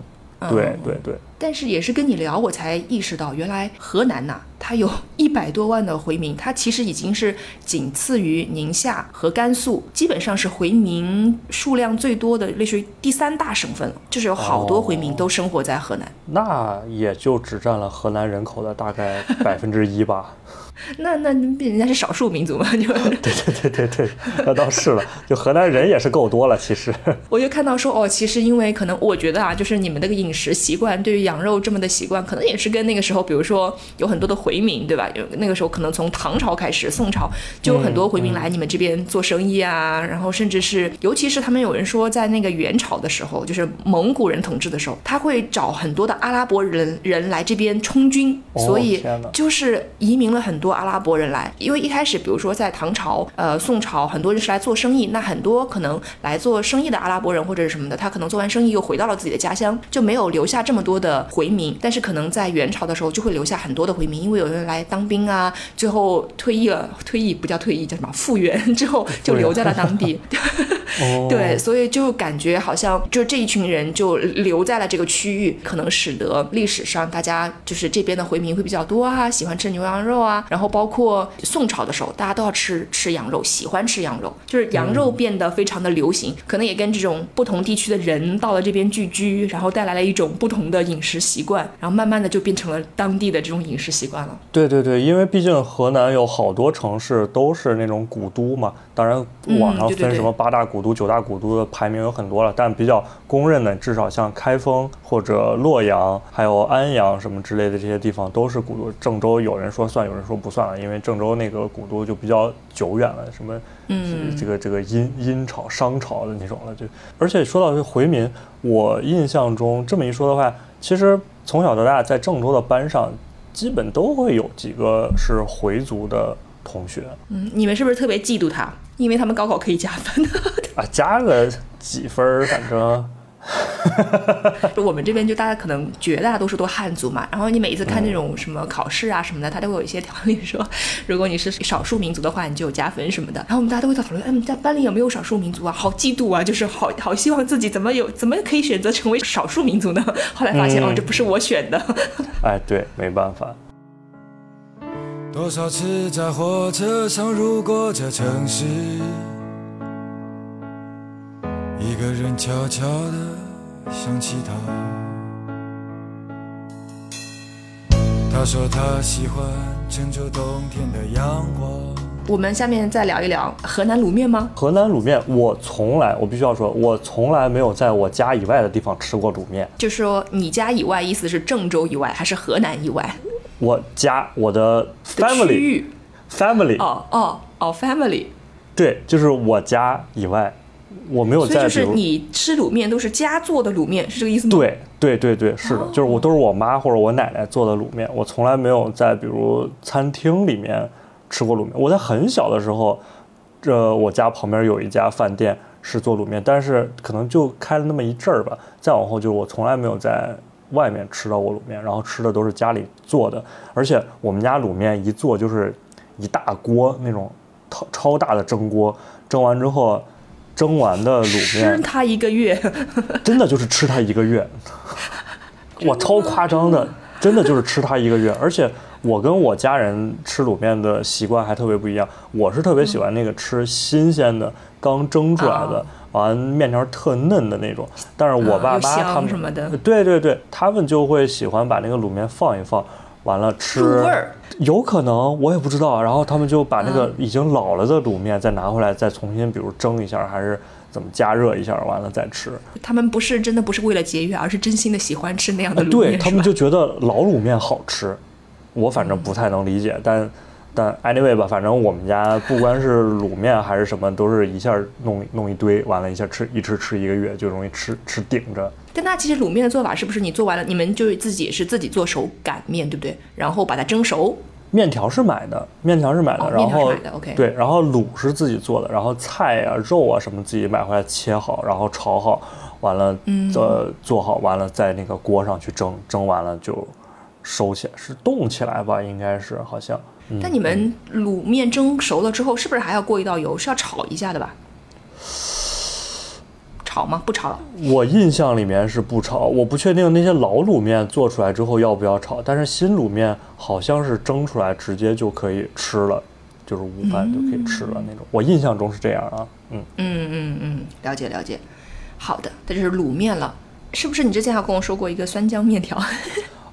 对对对。但是也是跟你聊，我才意识到，原来河南呐，它有 一百多万的回民，它其实已经是仅次于宁夏和甘肃，基本上是回民数量最多的，类似于第三大省份了。就是有好多回民都生活在河南。那也就只占了河南人口的大概 百分之一吧。那那人家是少数民族嘛？就对对对对对，那倒是了。就河南人也是够多了，其实。我就看到说哦，其实因为可能我觉得啊，就是你们那个饮食习惯，对于羊肉这么的习惯，可能也是跟那个时候，比如说有很多的回民，对吧？有那个时候可能从唐朝开始，宋朝就有很多回民来你们这边做生意啊，然后甚至是，尤其是他们有人说，在那个元朝的时候，就是蒙古人统治的时候，他会找很多的阿拉伯人人来这边充军，所以就是移民了很多。多阿拉伯人来，因为一开始，比如说在唐朝、呃宋朝，很多人是来做生意，那很多可能来做生意的阿拉伯人或者是什么的，他可能做完生意又回到了自己的家乡，就没有留下这么多的回民。但是可能在元朝的时候就会留下很多的回民，因为有人来当兵啊，最后退役了，退役不叫退役，叫什么复员之后就留在了当地。对，所以就感觉好像就这一群人就留在了这个区域，可能使得历史上大家就是这边的回民会比较多啊，喜欢吃牛羊肉啊。然后包括宋朝的时候，大家都要吃吃羊肉，喜欢吃羊肉，就是羊肉变得非常的流行，可能也跟这种不同地区的人到了这边聚居，然后带来了一种不同的饮食习惯，然后慢慢的就变成了当地的这种饮食习惯了。对对对，因为毕竟河南有好多城市都是那种古都嘛，当然网上分什么八大古都、九大古都的排名有很多了，但比较公认的，至少像开封或者洛阳，还有安阳什么之类的这些地方都是古都。郑州有人说算，有人说。不算了，因为郑州那个古都就比较久远了，什么，嗯，这个这个殷殷朝、商朝的那种了，就而且说到这回民，我印象中这么一说的话，其实从小到大在郑州的班上，基本都会有几个是回族的同学。嗯，你们是不是特别嫉妒他？因为他们高考可以加分啊，加个几分，反正。我们这边就大家可能绝大多数都汉族嘛，然后你每一次看那种什么考试啊什么的，他都会有一些条例说，如果你是少数民族的话，你就有加分什么的。然后我们大家都会在讨论，嗯，在班里有没有少数民族啊？好嫉妒啊，就是好好希望自己怎么有怎么可以选择成为少数民族呢？后来发现哦，这不是我选的。哎，对，没办法。多少次在火车上路过这城市。一个人悄悄地想起他，他说他喜欢郑州冬天的阳光。我们下面再聊一聊河南卤面吗？河南卤面，我从来，我必须要说，我从来没有在我家以外的地方吃过卤面。就说你家以外，意思是郑州以外，还是河南以外？我家，我的 family，family，哦哦哦，family，对，就是我家以外。我没有在，就是你吃卤面都是家做的卤面，是这个意思吗？对对对对，是的，就是我都是我妈或者我奶奶做的卤面，我从来没有在比如餐厅里面吃过卤面。我在很小的时候，这我家旁边有一家饭店是做卤面，但是可能就开了那么一阵儿吧。再往后，就是我从来没有在外面吃到过卤面，然后吃的都是家里做的，而且我们家卤面一做就是一大锅那种超超大的蒸锅，蒸完之后，蒸完的卤面吃它一个月，真的就是吃它一个月，我，超夸张的，真的就是吃它一个月。而且我跟我家人吃卤面的习惯还特别不一样，我是特别喜欢那个吃新鲜的、刚蒸出来的，完面条特嫩的那种。但是我爸妈他们什么的对对对，他们就会喜欢把那个卤面放一放。完了吃，入味儿有可能我也不知道。然后他们就把那个嗯已经老了的卤面再拿回来，再重新比如蒸一下，还是怎么加热一下，完了再吃。他们不是真的不是为了节约，而是真心的喜欢吃那样的对他们就觉得老卤面好吃，我反正不太能理解，但但 anyway 吧，反正我们家不管是卤面还是什么，都是一下弄弄一堆，完了一下吃一吃吃一个月，就容易吃吃顶着。但那其实卤面的做法是不是你做完了，你们就是自己是自己做手擀面，对不对？然后把它蒸熟，面条是买的，面条是买的，哦然后，OK 对，然后卤是自己做的，然后菜啊、肉啊什么自己买回来切好，然后炒好，完了嗯呃做好，完了在那个锅上去蒸，蒸完了就收起来，是冻起来吧？应该是好像。嗯但你们卤面蒸熟了之后，是不是还要过一道油？是要炒一下的吧？炒吗？不炒了。我印象里面是不炒，我不确定那些老卤面做出来之后要不要炒，但是新卤面好像是蒸出来直接就可以吃了，就是午饭就可以吃了那种。我印象中是这样啊，嗯，嗯嗯嗯，了解了解。好的，这就是卤面了。是不是你之前还跟我说过一个酸浆面条？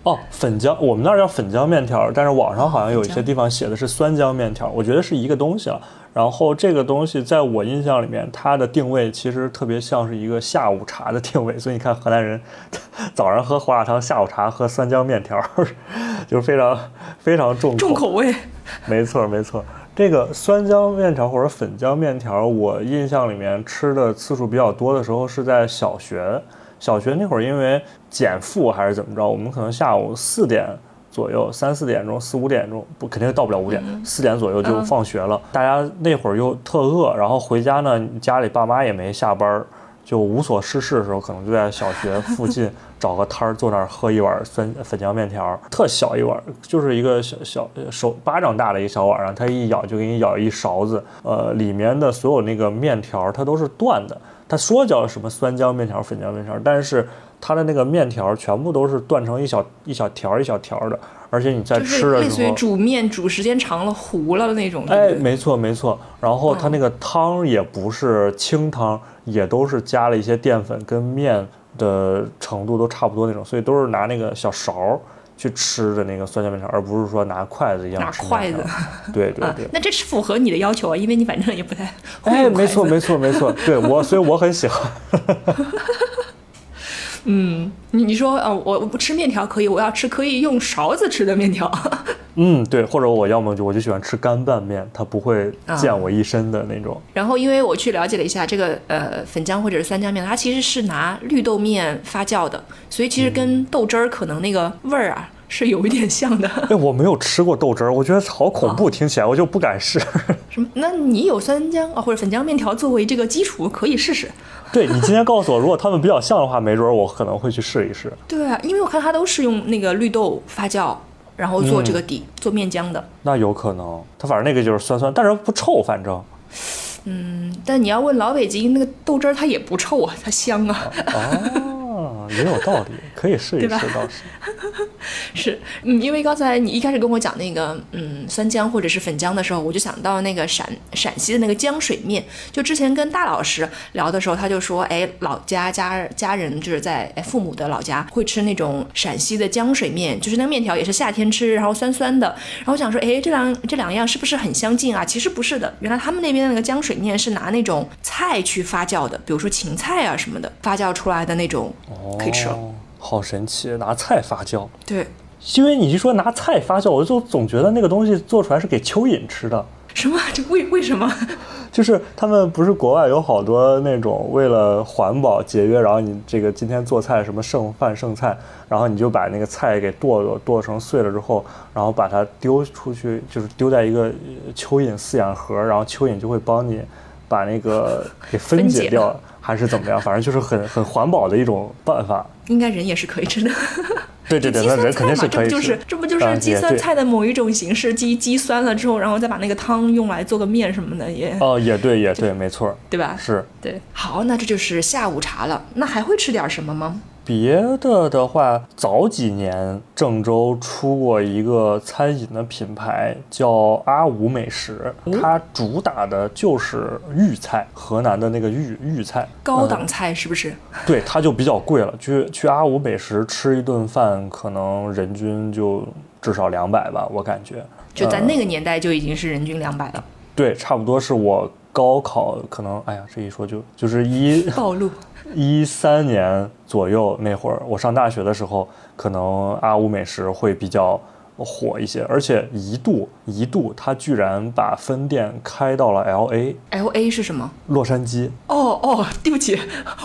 哦，粉浆，我们那儿叫粉浆面条，但是网上好像有一些地方写的是酸浆面条，我觉得是一个东西了。然后这个东西在我印象里面，它的定位其实特别像是一个下午茶的定位，所以你看河南人 早上喝胡辣汤，下午茶喝酸浆面条，就是非常非常重重口味。没错，没错。这个酸浆面条或者粉浆面条，我印象里面吃的次数比较多的时候是在小学。小学那会儿，因为减负还是怎么着，我们可能下午四点左右，三四点钟、四五点钟，不肯定到不了五点，四、点左右就嗯放学了。大家那会儿又特饿，然后回家呢，家里爸妈也没下班儿，就无所事事的时候，可能就在小学附近找个摊儿坐那儿喝一碗酸粉浆面条，特小一碗，就是一个小小手巴掌大的一个小碗，然后它一咬就给你咬一勺子，呃，里面的所有那个面条它都是断的。他说叫什么酸浆面条、粉浆面条，但是它的那个面条全部都是断成一小一小条一小条的，而且你在就吃是类似于的时候，煮面煮时间长了糊了的那种，对哎，没错没错。然后它那个汤也不是清汤，也都是加了一些淀粉，跟面的程度都差不多那种，所以都是拿那个小勺儿去吃的那个酸浆面条，而不是说拿筷子一样拿吃面筷子 条。对对啊对，。那这是符合你的要求啊，因为你反正也不太会哎，没错没错没错，对我，所以我很喜欢。嗯你你说哦，我我不吃面条可以，我要吃可以用勺子吃的面条。嗯，对，或者我要么就我就喜欢吃干拌面，它不会啊溅我一身的那种。然后因为我去了解了一下这个呃粉浆或者是酸浆面，它其实是拿绿豆面发酵的，所以其实嗯跟豆汁儿可能那个味儿啊是有一点像的。哎，我没有吃过豆汁儿，我觉得好恐啊怖，听起来我就不敢试。什么？那你有酸浆啊或者粉浆面条作为这个基础，可以试试。对你今天告诉我，如果他们比较像的话，没准儿我可能会去试一试。对啊，因为我看它都是用那个绿豆发酵，然后做这个嗯底，做面浆的。那有可能，它反正那个就是酸酸，但是不臭，反正。嗯但你要问老北京那个豆汁儿，它也不臭啊，它香啊。哦，也有道理，可以试一试倒是。是，嗯，因为刚才你一开始跟我讲那个，嗯，酸浆或者是粉浆的时候，我就想到那个陕陕西的那个浆水面。就之前跟大老师聊的时候，他就说，哎，老家家家人就是在哎父母的老家会吃那种陕西的浆水面，就是那个面条也是夏天吃，然后酸酸的。然后我想说，哎，这两这两样是不是很相近啊？其实不是的，原来他们那边的那个浆水面是拿那种菜去发酵的，比如说芹菜啊什么的，发酵出来的那种，可以吃了。哦，好神奇，拿菜发酵。对，因为你一说拿菜发酵，我就总觉得那个东西做出来是给蚯蚓吃的。什么？这为为什么？就是他们不是国外有好多那种为了环保节约，然后你这个今天做菜什么剩饭剩菜，然后你就把那个菜给剁剁剁成碎了之后，然后把它丢出去，就是丢在一个呃 蚯蚓饲养盒，然后蚯蚓就会帮你把那个给分解掉，还是怎么样？反正就是很很环保的一种办法。应该人也是可以吃的。对 对对，那人肯定菜嘛，这不就可以吃是这不就是啊鸡酸菜的某一种形式？鸡鸡酸了之后，然后再把那个汤用来做个面什么的，也哦，也对也对，没错，对吧？是。对。好，那这就是下午茶了。那还会吃点什么吗？别的的话，早几年郑州出过一个餐饮的品牌叫阿五美食，它主打的就是豫菜，河南的那个豫豫菜，高档菜是不是？对，它就比较贵了。去去阿五美食吃一顿饭，可能人均就至少两百吧，我感觉。就在呃那个年代就已经是人均两百了。对，差不多是我高考可能，哎呀，这一说就就是一暴露。一三年左右那会儿，我上大学的时候，可能阿五美食会比较火一些，而且一度一度他居然把分店开到了 L A L A 是什么？洛杉矶。哦哦，对不起，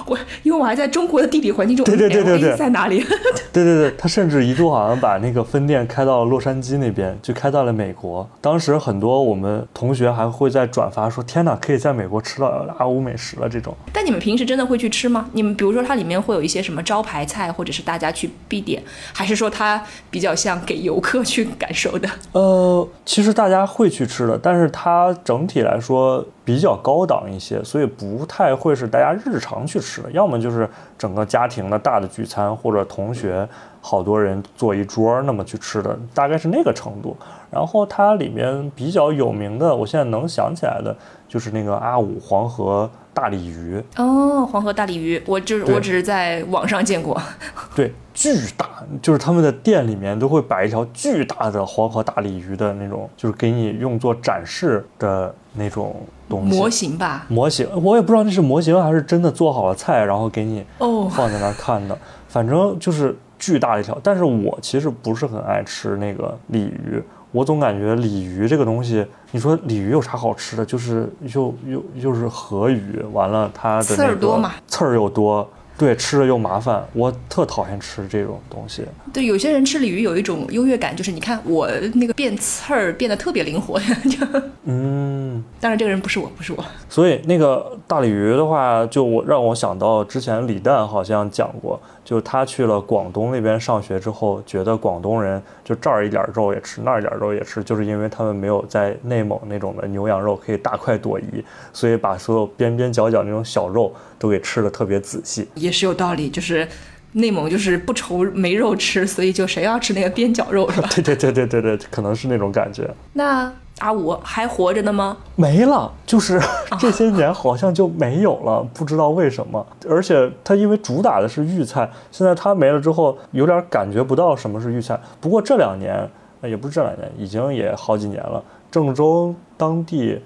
我因为我还在中国的地理环境中，对对对对对在哪里？对 对对，他甚至一度好像把那个分店开到了洛杉矶那边，就开到了美国。当时很多我们同学还会在转发说：“天哪，可以在美国吃到阿五美食了。”这种。但你们平时真的会去吃吗？你们比如说它里面会有一些什么招牌菜，或者是大家去必点，还是说它比较像给游客去感受的？呃，其实大家会去吃的，但是它整体来说比较高档一些，所以不太会是大家日常去吃的。要么就是整个家庭的大的聚餐，或者同学好多人坐一桌那么去吃的，大概是那个程度。然后它里面比较有名的，我现在能想起来的就是那个阿五黄河大鲤鱼，哦，黄河大鲤鱼，我就是我只是在网上见过。对，巨大，就是他们的店里面都会摆一条巨大的黄河大鲤鱼的那种，就是给你用作展示的那种东西。模型吧？模型，我也不知道那是模型还是真的做好了菜，然后给你哦放在那儿看的。反正就是巨大的一条，但是我其实不是很爱吃那个鲤鱼。我总感觉鲤鱼这个东西，你说鲤鱼有啥好吃的？就是又又又是河鱼，完了它的刺那个儿多嘛刺儿又多，对，吃了又麻烦。我特讨厌吃这种东西。对，有些人吃鲤鱼有一种优越感，就是你看我那个变刺儿变得特别灵活。就嗯，当然，这个人不是我，不是我。所以那个大鲤鱼的话，就我让我想到之前李诞好像讲过，就他去了广东那边上学之后，觉得广东人就这儿一点肉也吃，那儿一点肉也吃，就是因为他们没有在内蒙那种的牛羊肉可以大快朵颐，所以把所有边边角角那种小肉都给吃的特别仔细。也是有道理，就是内蒙就是不愁没肉吃，所以就谁要吃那个边角肉是吧？对对对对对对，可能是那种感觉。那阿五还活着呢吗？没了，就是 这些年好像就没有了，不知道为什么。而且它因为主打的是豫菜，现在它没了之后，有点感觉不到什么是豫菜。不过这两年，呃也不是这两年，已经也好几年了，郑州当地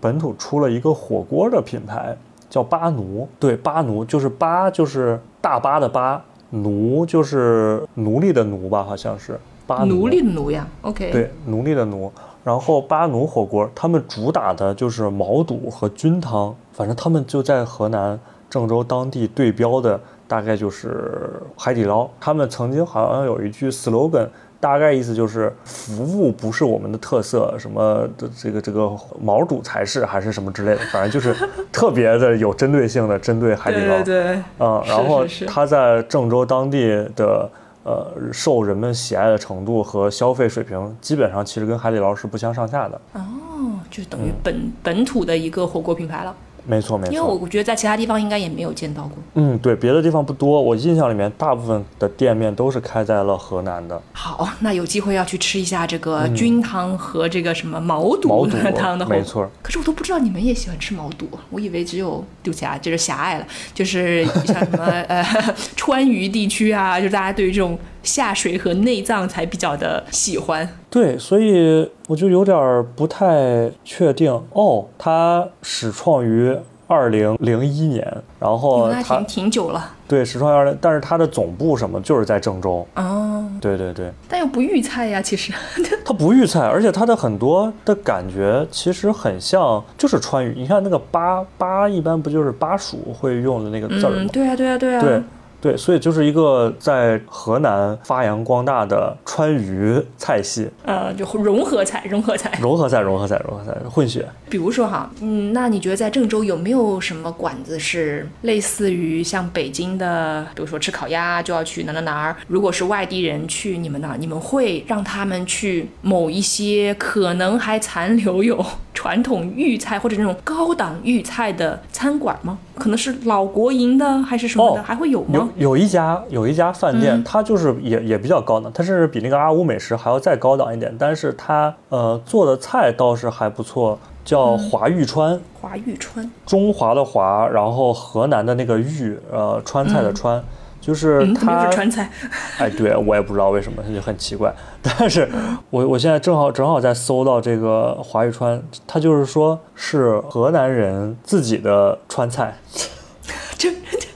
本土出了一个火锅的品牌，叫巴奴。对，巴奴就是巴就是大巴的巴，奴就是奴隶的奴吧，好像是。巴奴奴隶的奴呀，OK。对，奴隶的奴。然后巴奴火锅，他们主打的就是毛肚和菌汤，反正他们就在河南郑州当地对标的大概就是海底捞。他们曾经好像有一句 slogan，大概意思就是服务不是我们的特色，什么的这个这个毛肚才是，还是什么之类的，反正就是特别的有针对性的针对海底捞。对对，嗯，然后他在郑州当地的呃受人们喜爱的程度和消费水平，基本上其实跟海底捞是不相上下的。哦，就等于本、本土的一个火锅品牌了。没错，没错因为我。我觉得在其他地方应该也没有见到过。嗯，对，别的地方不多，我印象里面大部分的店面都是开在了河南的。好，那有机会要去吃一下这个菌汤和这个什么毛肚嗯毛肚 汤的。没错。可是我都不知道你们也喜欢吃毛肚，我以为只有对不起啊，就是狭隘了，就是像什么呃 川渝地区啊，就是大家对于这种下水和内脏才比较的喜欢。对，所以我就有点儿不太确定哦。它始创于二零零一年，然后它那挺挺久了对始创于二零，但是它的总部什么就是在郑州。哦，对对对。但又不预菜呀，其实。它不预菜，而且它的很多的感觉其实很像，就是川渝。你看那个巴巴，一般不就是巴蜀会用的那个字儿吗？嗯，对啊，对啊，对啊。对，对，所以就是一个在河南发扬光大的川渝菜系，呃，就融合菜，融合菜。融合菜，融合菜，融合菜，混血。比如说哈，嗯，那你觉得在郑州有没有什么馆子是类似于像北京的，比如说吃烤鸭就要去哪哪哪儿？如果是外地人去你们那儿，你们会让他们去某一些可能还残留有传统豫菜或者那种高档豫菜的餐馆吗？可能是老国营的还是什么的，哦还会有有吗？有一家有一家饭店，嗯。它就是也也比较高档，它甚至比那个阿五美食还要再高档一点，但是它呃做的菜倒是还不错，叫嗯。华玉川，华玉川，中华的华，然后河南的那个豫，呃川菜的川，就是它又是川菜？哎，对我也不知道为什么，就很奇怪。但是我我现在正好正好在搜到这个华玉川，它就是说是河南人自己的川菜，这，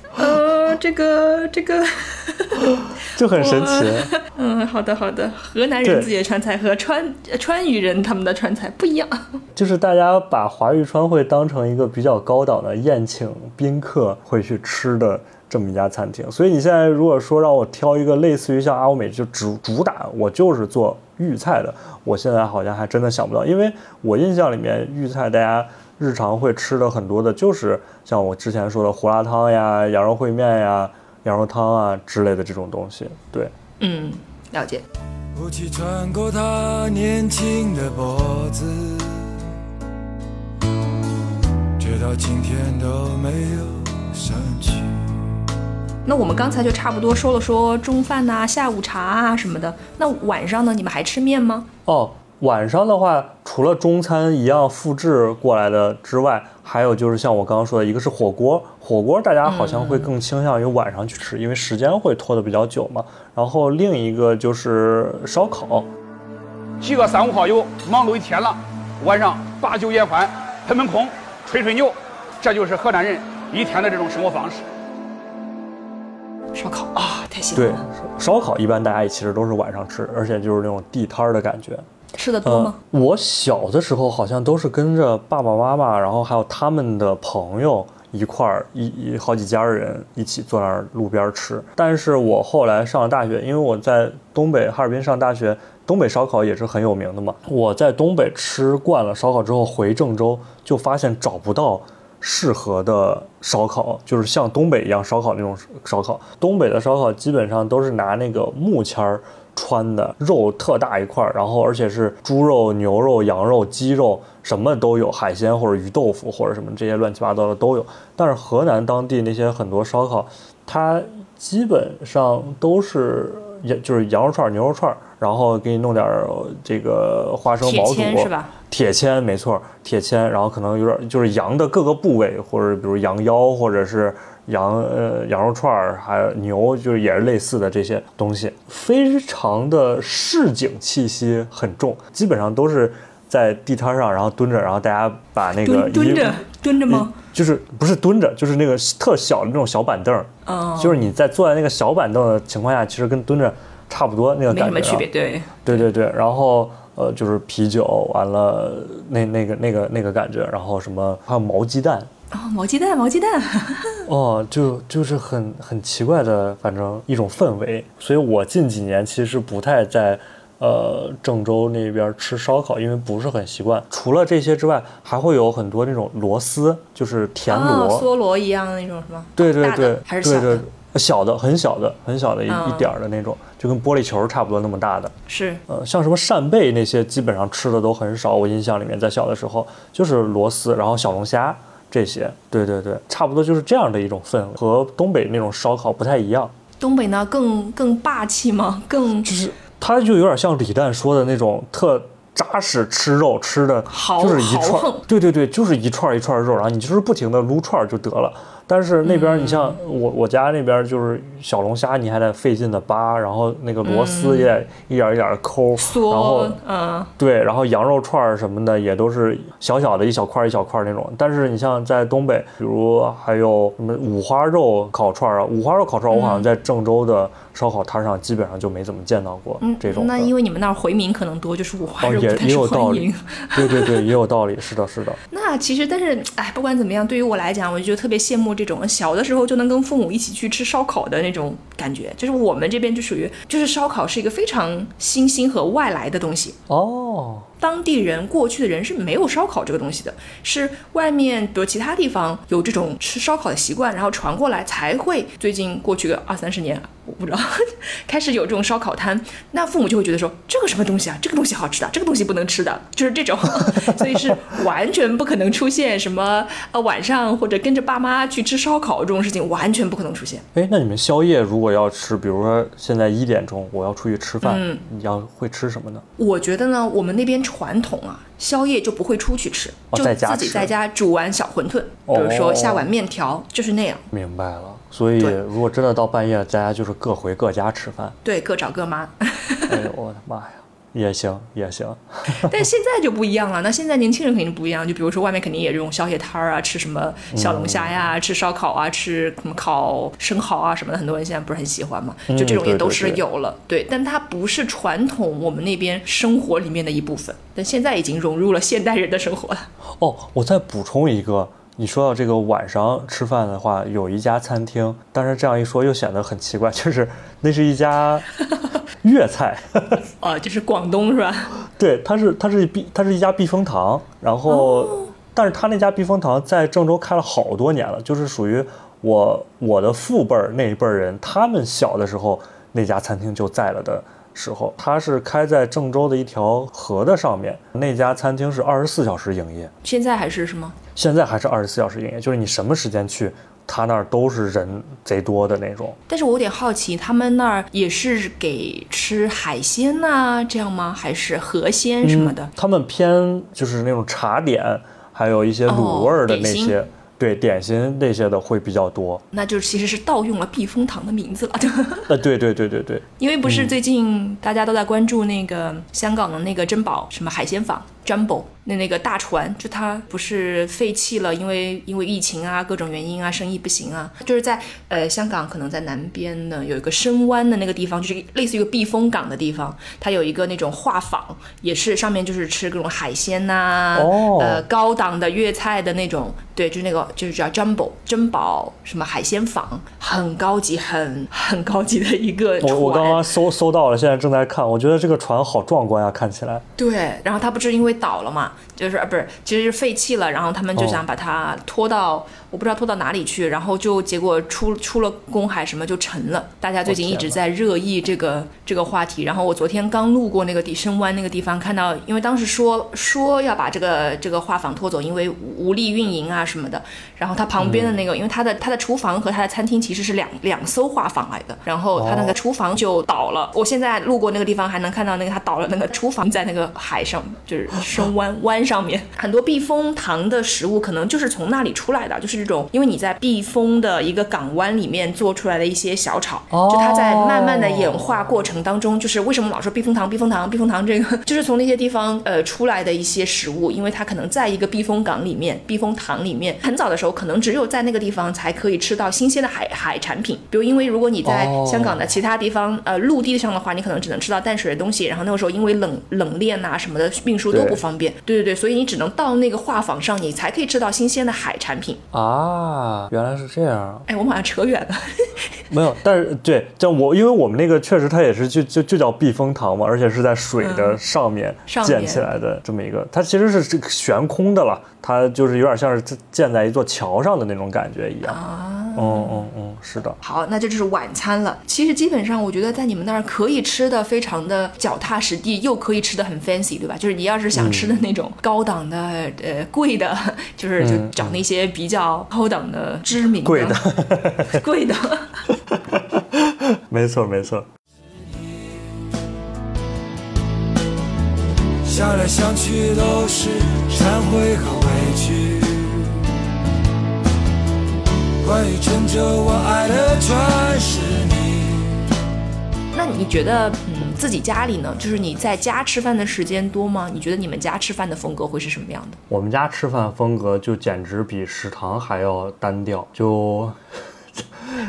呃，这个这个。就很神奇。嗯，好的好的，河南人自己的川菜和川川渝人他们的川菜不一样。就是大家把华玉川会当成一个比较高档的宴请宾客会去吃的这么一家餐厅，所以你现在如果说让我挑一个类似于像阿欧美就主主打我就是做豫菜的，我现在好像还真的想不到，因为我印象里面豫菜大家日常会吃的很多的就是像我之前说的胡辣汤呀、羊肉烩面呀、羊肉汤啊之类的这种东西，对。嗯，了解。雾气穿过他年轻的脖子，直到今天都没有散去。那我们刚才就差不多说了说中饭呐、下午茶啊什么的。那晚上呢？你们还吃面吗？哦，晚上的话，除了中餐一样复制过来的之外，还有就是像我刚刚说的，一个是火锅，火锅大家好像会更倾向于晚上去吃，因为时间会拖得比较久嘛。然后另一个就是烧烤，几个三五好友忙碌一天了，晚上把酒言欢，喷喷空，吹吹牛，这就是河南人一天的这种生活方式。烧烤啊，太喜欢对。，烧烤一般大家其实都是晚上吃，而且就是那种地摊儿的感觉。吃的多吗？，我小的时候好像都是跟着爸爸妈妈，然后还有他们的朋友一块儿一一好几家人一起坐那儿路边吃。但是我后来上了大学，因为我在东北哈尔滨上大学，东北烧烤也是很有名的嘛。我在东北吃惯了烧烤之后，回郑州就发现找不到。适合的烧烤就是像东北一样烧烤那种烧烤，东北的烧烤基本上都是拿那个木签儿穿的，肉特大一块儿，然后而且是猪肉、牛肉、羊肉、鸡肉什么都有，海鲜或者鱼豆腐或者什么这些乱七八糟的都有。但是河南当地那些很多烧烤，它基本上都是也就是羊肉串儿、牛肉串儿，然后给你弄点儿这个花生毛肚，是吧？铁签没错，铁签，然后可能有点就是羊的各个部位，或者比如羊腰，或者是羊呃羊肉串儿，还有牛，就是也是类似的这些东西，非常的市井气息很重，基本上都是在地摊上，然后蹲着，然后大家把那个衣蹲蹲着蹲着吗？就是不是蹲着，就是那个特小的那种小板凳就是你在坐在那个小板凳的情况下，其实跟蹲着差不多那个感觉。没什么区别。对，对对对，然后呃就是啤酒，完了那那个那个那个感觉，然后什么还有毛鸡蛋，哦，毛鸡蛋，毛鸡蛋。哦，就就是很很奇怪的，反正一种氛围。所以我近几年其实不太在呃郑州那边吃烧烤，因为不是很习惯。除了这些之外，还会有很多那种螺丝，就是田螺，哦，梭螺一样的那种是吗？对对对，还是对对小的？，小的很小的很小的一、嗯一点儿的那种，就跟玻璃球差不多那么大的。是呃，像什么扇贝那些，基本上吃的都很少。我印象里面，在小的时候就是螺丝，然后小龙虾这些。对对对，差不多就是这样的一种氛围，和东北那种烧烤不太一样。东北呢更更霸气吗？更就是它就有点像李诞说的那种特扎实吃肉吃的，豪就是一串对对对，就是一串一串肉，然后你就是不停的撸串儿就得了。但是那边你像嗯我我家那边就是小龙虾，你还得费劲的扒，然后那个螺丝也一点儿一点的抠，然后，嗯，对，然后羊肉串儿什么的也都是小小的一小块儿一小块儿那种。但是你像在东北，比如还有什么五花肉烤串儿啊，五花肉烤串儿，我好像在郑州的烧烤摊上基本上就没怎么见到过嗯这种的。那因为你们那儿回民可能多，就是五花哦，也也有道理。对对对，也有道理，是的，是的，那其实，但是，哎，不管怎么样，对于我来讲，我就特别羡慕这种小的时候就能跟父母一起去吃烧烤的那种感觉。就是我们这边就属于，就是烧烤是一个非常新兴和外来的东西。哦，当地人过去的人是没有烧烤这个东西的，是外面比如其他地方有这种吃烧烤的习惯，然后传过来才会最近过去个二三十年，我不知道 开始有这种烧烤摊，那父母就会觉得说这个什么东西啊，这个东西好吃的，这个东西不能吃的，就是这种，所以是完全不可能出现什么呃晚上或者跟着爸妈去吃烧烤这种事情，完全不可能出现。哎，那你们宵夜如果要吃，比如说现在一点钟我要出去吃饭，嗯你要会吃什么呢？我觉得呢，我们那边传统啊，宵夜就不会出去吃，哦就自己在家煮碗小馄饨，比如说下碗面条，就是那样。明白了。所以如果真的到半夜，大家就是各回各家吃饭。对，各找各妈。哎呦我的妈呀，也行也行。但现在就不一样了，那现在年轻人肯定不一样，就比如说外面肯定也这种宵夜摊儿啊，吃什么小龙虾呀，吃烧烤啊，吃什么烤生蚝啊什么的，很多人现在不是很喜欢嘛，嗯就这种也都对对对是有了，对，但它不是传统我们那边生活里面的一部分，但现在已经融入了现代人的生活了。哦，我再补充一个，你说到这个晚上吃饭的话，有一家餐厅，但是这样一说又显得很奇怪，就是那是一家粤菜，哦，就是广东是吧？对，它是它是避它是一家避风塘，然后、但是它那家避风塘在郑州开了好多年了，就是属于我我的父辈儿那一辈儿人，他们小的时候那家餐厅就在了的。时候，它是开在郑州的一条河的上面，那家餐厅是二十四小时营业，现在还是什么？现在还是二十四小时营业，就是你什么时间去，他那儿都是人贼多的那种。但是我有点好奇，他们那儿也是给吃海鲜呐、这样吗？还是河鲜什么的？他们偏就是那种茶点，还有一些卤味儿的那些，对点心那些的会比较多。那就其实是盗用了避风塘的名字了。呃，对对对对对，因为不是最近大家都在关注那个香港的那个珍宝什么海鲜坊 Jumbo 那那个大船，就它不是废弃了，因为因为疫情啊各种原因啊生意不行啊，就是在呃香港可能在南边呢有一个深湾的那个地方，就是类似于一个避风港的地方，它有一个那种画舫，也是上面就是吃各种海鲜呐、哦呃高档的粤菜的那种，对，就是那个就是叫 Jumbo 珍宝什么海鲜舫，很高级很很高级的一个船。我我刚刚搜搜到了，现在正在看，我觉得这个船好壮观啊，看起来。对，然后它不是因为倒了嘛，就是啊不是，其实是废弃了，然后他们就哦。想把它拖到、我不知道拖到哪里去，然后就结果出出了公海什么就沉了。大家最近一直在热议这个这个话题，然后我昨天刚路过那个底深湾那个地方，看到因为当时说说要把这个这个画舫拖走，因为无力运营啊什么的，然后它旁边的那个，因为它的它的厨房和它的餐厅其实是两两艘画舫来的，然后它那个厨房就倒了。我现在路过那个地方还能看到那个它倒了那个厨房在那个海上，就是深 湾湾上面，很多避风塘的食物可能就是从那里出来的，就是这种，因为你在避风的一个港湾里面做出来的一些小炒，就它在慢慢的演化过程当中，就是为什么老说避风塘、避风塘、避风塘这个，就是从那些地方呃出来的一些食物，因为它可能在一个避风港里面、避风塘里面，很早的时候可能只有在那个地方才可以吃到新鲜的海海产品，比如因为如果你在哦香港的其他地方呃陆地上的话，你可能只能吃到淡水的东西，然后那个时候因为冷冷链呐、什么的运输都不方便，对对对，所以你只能到那个画舫上，你才可以吃到新鲜的海产品。啊，原来是这样啊。哎，我们好像扯远了。没有，但是对，像我，因为我们那个确实它也是就就就叫避风塘嘛，而且是在水的上面建起来的这么一个，它其实是这个悬空的了，它就是有点像是建在一座桥上的那种感觉一样。啊嗯嗯嗯，是的。好，那这就是晚餐了。其实基本上，我觉得在你们那儿可以吃的非常的脚踏实地，又可以吃的很 fancy，对吧？就是你要是想吃的那种高档的、呃贵的，就是就找那些比较高档的、知名的、贵的、贵的。没 错没错。想来想去都是忏悔和委屈。关于郑州，我爱的全是你。那你觉得，嗯，自己家里呢，就是你在家吃饭的时间多吗？你觉得你们家吃饭的风格会是什么样的？我们家吃饭风格就简直比食堂还要单调，就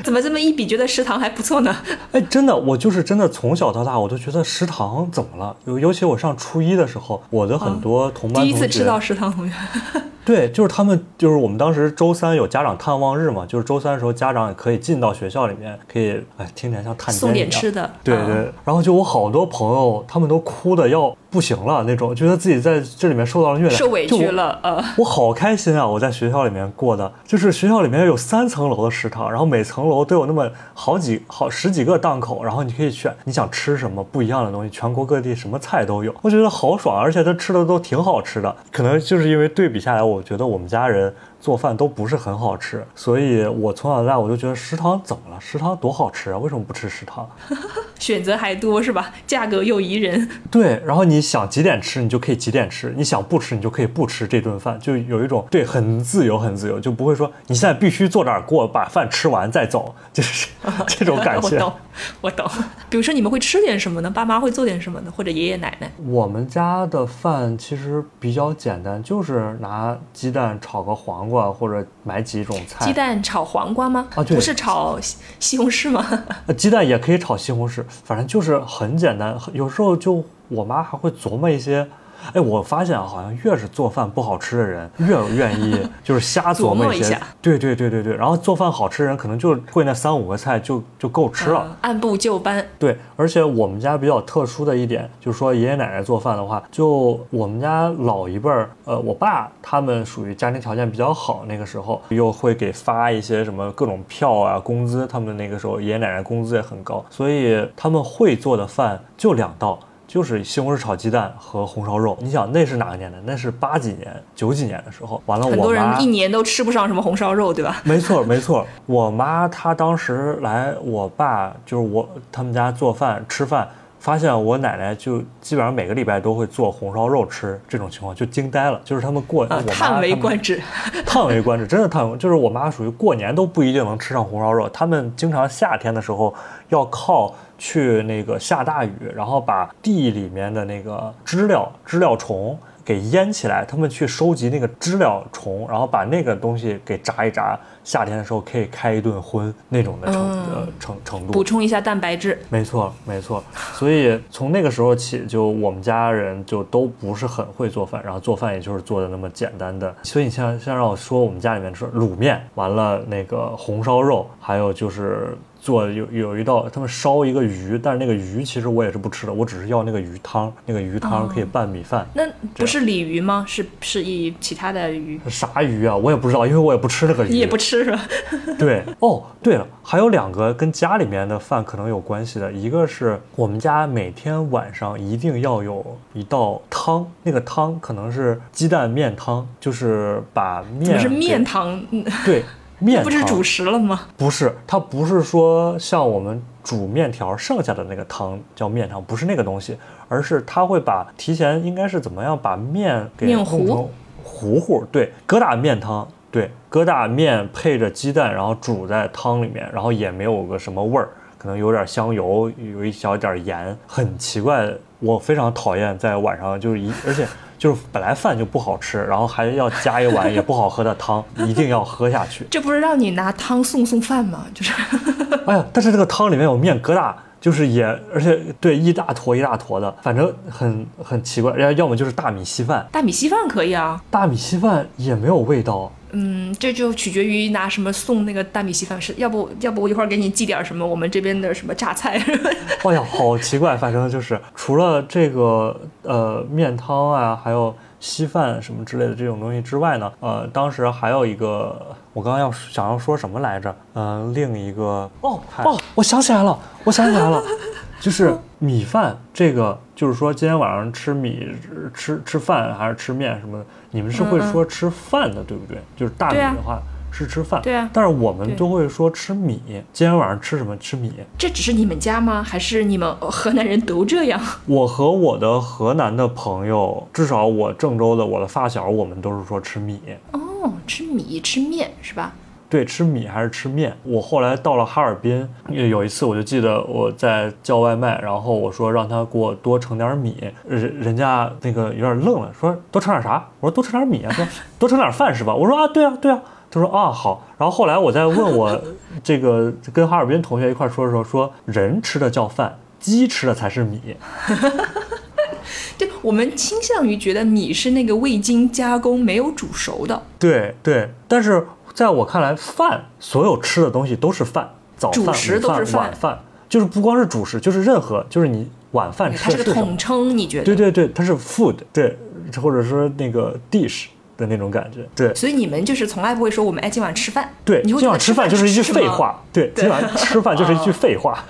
怎么这么一比，觉得食堂还不错呢？哎，真的，我就是真的从小到大，我都觉得食堂怎么了？尤尤其我上初一的时候，我的很多同班同学，第一次吃到食堂同学，对，就是他们，就是我们当时周三有家长探望日嘛，就是周三的时候，家长也可以进到学校里面，可以，哎，听起来像探监送点吃的嗯对对。然后就我好多朋友，他们都哭的要不行了那种，觉得自己在这里面受到了虐待，受委屈了，呃，我好开心啊！我在学校里面过的，就是学校里面有三层楼的食堂，然后每层楼都有那么好几好十几个档口，然后你可以选你想吃什么不一样的东西，全国各地什么菜都有，我觉得好爽，而且他吃的都挺好吃的。可能就是因为对比下来，我觉得我们家人做饭都不是很好吃，所以我从小到大我就觉得食堂怎么了？食堂多好吃啊！为什么不吃食堂？选择还多是吧？价格又宜人，对，然后你想几点吃，你就可以几点吃；你想不吃，你就可以不吃这顿饭，就有一种对很自由，很自由，就不会说你现在必须坐这儿给我把饭吃完再走，就是 这种感觉。我懂，我懂。比如说你们会吃点什么呢？爸妈会做点什么呢？或者爷爷奶奶？我们家的饭其实比较简单，就是拿鸡蛋炒个黄瓜，或者买几种菜。鸡蛋炒黄瓜吗？啊对不是炒西西红柿吗？呃，鸡蛋也可以炒西红柿，反正就是很简单。有时候就我妈还会琢磨一些。哎，我发现啊，好像越是做饭不好吃的人，越愿意 就是瞎琢磨些。一些对对对对对。然后做饭好吃的人，可能就会那三五个菜就就够吃了。嗯按部就班。对，而且我们家比较特殊的一点，就是说爷爷奶奶做饭的话，就我们家老一辈儿，呃，我爸他们属于家庭条件比较好，那个时候又会给发一些什么各种票啊、工资，他们那个时候爷爷奶奶工资也很高，所以他们会做的饭就两道。就是西红柿炒鸡蛋和红烧肉，你想那是哪个年代？那是八几年、九几年的时候。完了，很我很多人一年都吃不上什么红烧肉，对吧？没错，没错。我妈她当时来我爸就是我他们家做饭吃饭，发现我奶奶就基本上每个礼拜都会做红烧肉吃，这种情况就惊呆了。就是他们过，啊，我叹为观止。叹为观止，真的叹为。就是我妈属于过年都不一定能吃上红烧肉，他们经常夏天的时候要靠去那个下大雨，然后把地里面的那个知了、知了虫给淹起来，他们去收集那个知了虫，然后把那个东西给炸一炸，夏天的时候可以开一顿荤那种的程、呃程程度。补充一下蛋白质。没错，没错。所以从那个时候起，就我们家人就都不是很会做饭，然后做饭也就是做的那么简单的。所以你像像让我说，我们家里面是卤面，完了那个红烧肉，还有就是做有有一道他们烧一个鱼，但是那个鱼其实我也是不吃的，我只是要那个鱼汤，那个鱼汤可以拌米饭。那不是鲤鱼吗？是是以其他的鱼，啥鱼啊？我也不知道，因为我也不吃那个鱼。你也不吃是吧？对哦，对了，还有两个跟家里面的饭可能有关系的，一个是我们家每天晚上一定要有一道汤，那个汤可能是鸡蛋面汤，就是把面不是面汤，嗯对面汤不是主食了吗？不是，它不是说像我们煮面条剩下的那个汤叫面汤，不是那个东西，而是它会把提前应该是怎么样把面给面糊糊糊，对，疙瘩面汤，对，疙瘩面配着鸡蛋，然后煮在汤里面，然后也没有个什么味儿，可能有点香油，有一小点盐，很奇怪。我非常讨厌在晚上就是一，而且就是本来饭就不好吃，然后还要加一碗也不好喝的汤，一定要喝下去。这不是让你拿汤送送饭吗？就是 哎呀，但是这个汤里面有面疙瘩，就是也而且对一大坨一大坨的，反正很很奇怪。然后要么就是大米稀饭，大米稀饭可以啊。大米稀饭也没有味道。嗯，这就取决于拿什么送那个大米稀饭，是要不要不我一会儿给你寄点什么我们这边的什么榨菜。哎呀，好奇怪，反正就是除了这个呃面汤啊，还有稀饭什么之类的这种东西之外呢，呃，当时还有一个，我刚刚要想要说什么来着？嗯、另一个哦哦，我想起来了，我想起来了，就是米饭这个，就是说今天晚上吃米吃吃饭还是吃面什么的，你们是会说吃饭的，对不对？就是大米的话。是吃饭，对啊但是我们都会说吃米。今天晚上吃什么？吃米。这只是你们家吗？还是你们呃河南人都这样？我和我的河南的朋友，至少我郑州的我的发小，我们都是说吃米。哦，吃米吃面是吧？对，吃米还是吃面？我后来到了哈尔滨，有有一次我就记得我在叫外卖，然后我说让他给我多盛点米，人人家那个有点愣了，说多盛点啥？我说多盛点米啊，说多盛点饭是吧？我说啊，对啊，对啊。他说啊好，然后后来我再问我这个跟哈尔滨同学一块说的时候，说人吃的叫饭，鸡吃的才是米。对我们倾向于觉得米是那个未经加工、没有煮熟的。对对，但是在我看来，饭所有吃的东西都是饭，早饭、主食午饭、都是饭晚饭，就是不光是主食，就是任何就是你晚饭它是个吃的是什么统？称，你觉得？对对对，它是 food，对，或者说那个 dish 的那种感觉，对。所以你们就是从来不会说我们哎今晚吃饭，对，你会今晚吃饭就是一句废话。对，今晚吃饭就是一句废话。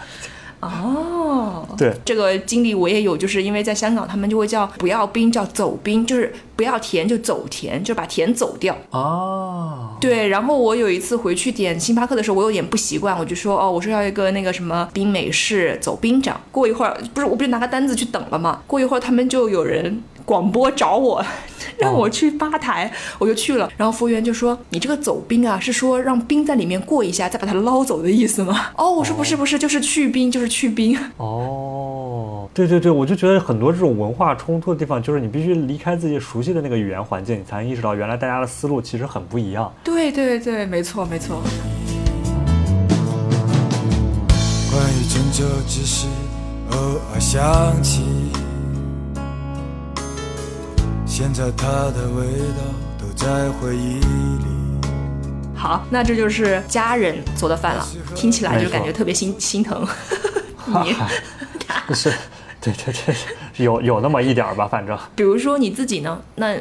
哦。对，这个经历我也有，就是因为在香港，他们就会叫不要冰，叫走冰，就是不要甜就走甜，就把甜走掉。哦，对，然后我有一次回去点星巴克的时候，我有点不习惯，我就说哦，我说要一个那个什么冰美式走冰这样。过一会儿，不是我不是拿个单子去等了嘛？过一会儿他们就有人广播找我，让我去吧台，我就去了。然后服务员就说：“你这个走冰啊，是说让冰在里面过一下，再把它捞走的意思吗？”哦，我说不是不是，就是去冰，就是去冰。哦，对对对，我就觉得很多这种文化冲突的地方，就是你必须离开自己熟悉的那个语言环境，你才能意识到原来大家的思路其实很不一样。对对对，没错没错。关于郑州，只是偶尔想起。现在它的味道都在回忆里。好，那这就是家人做的饭了，听起来就感觉特别心心疼。你。是，对对对，有有那么一点儿吧，反正。比如说你自己呢？那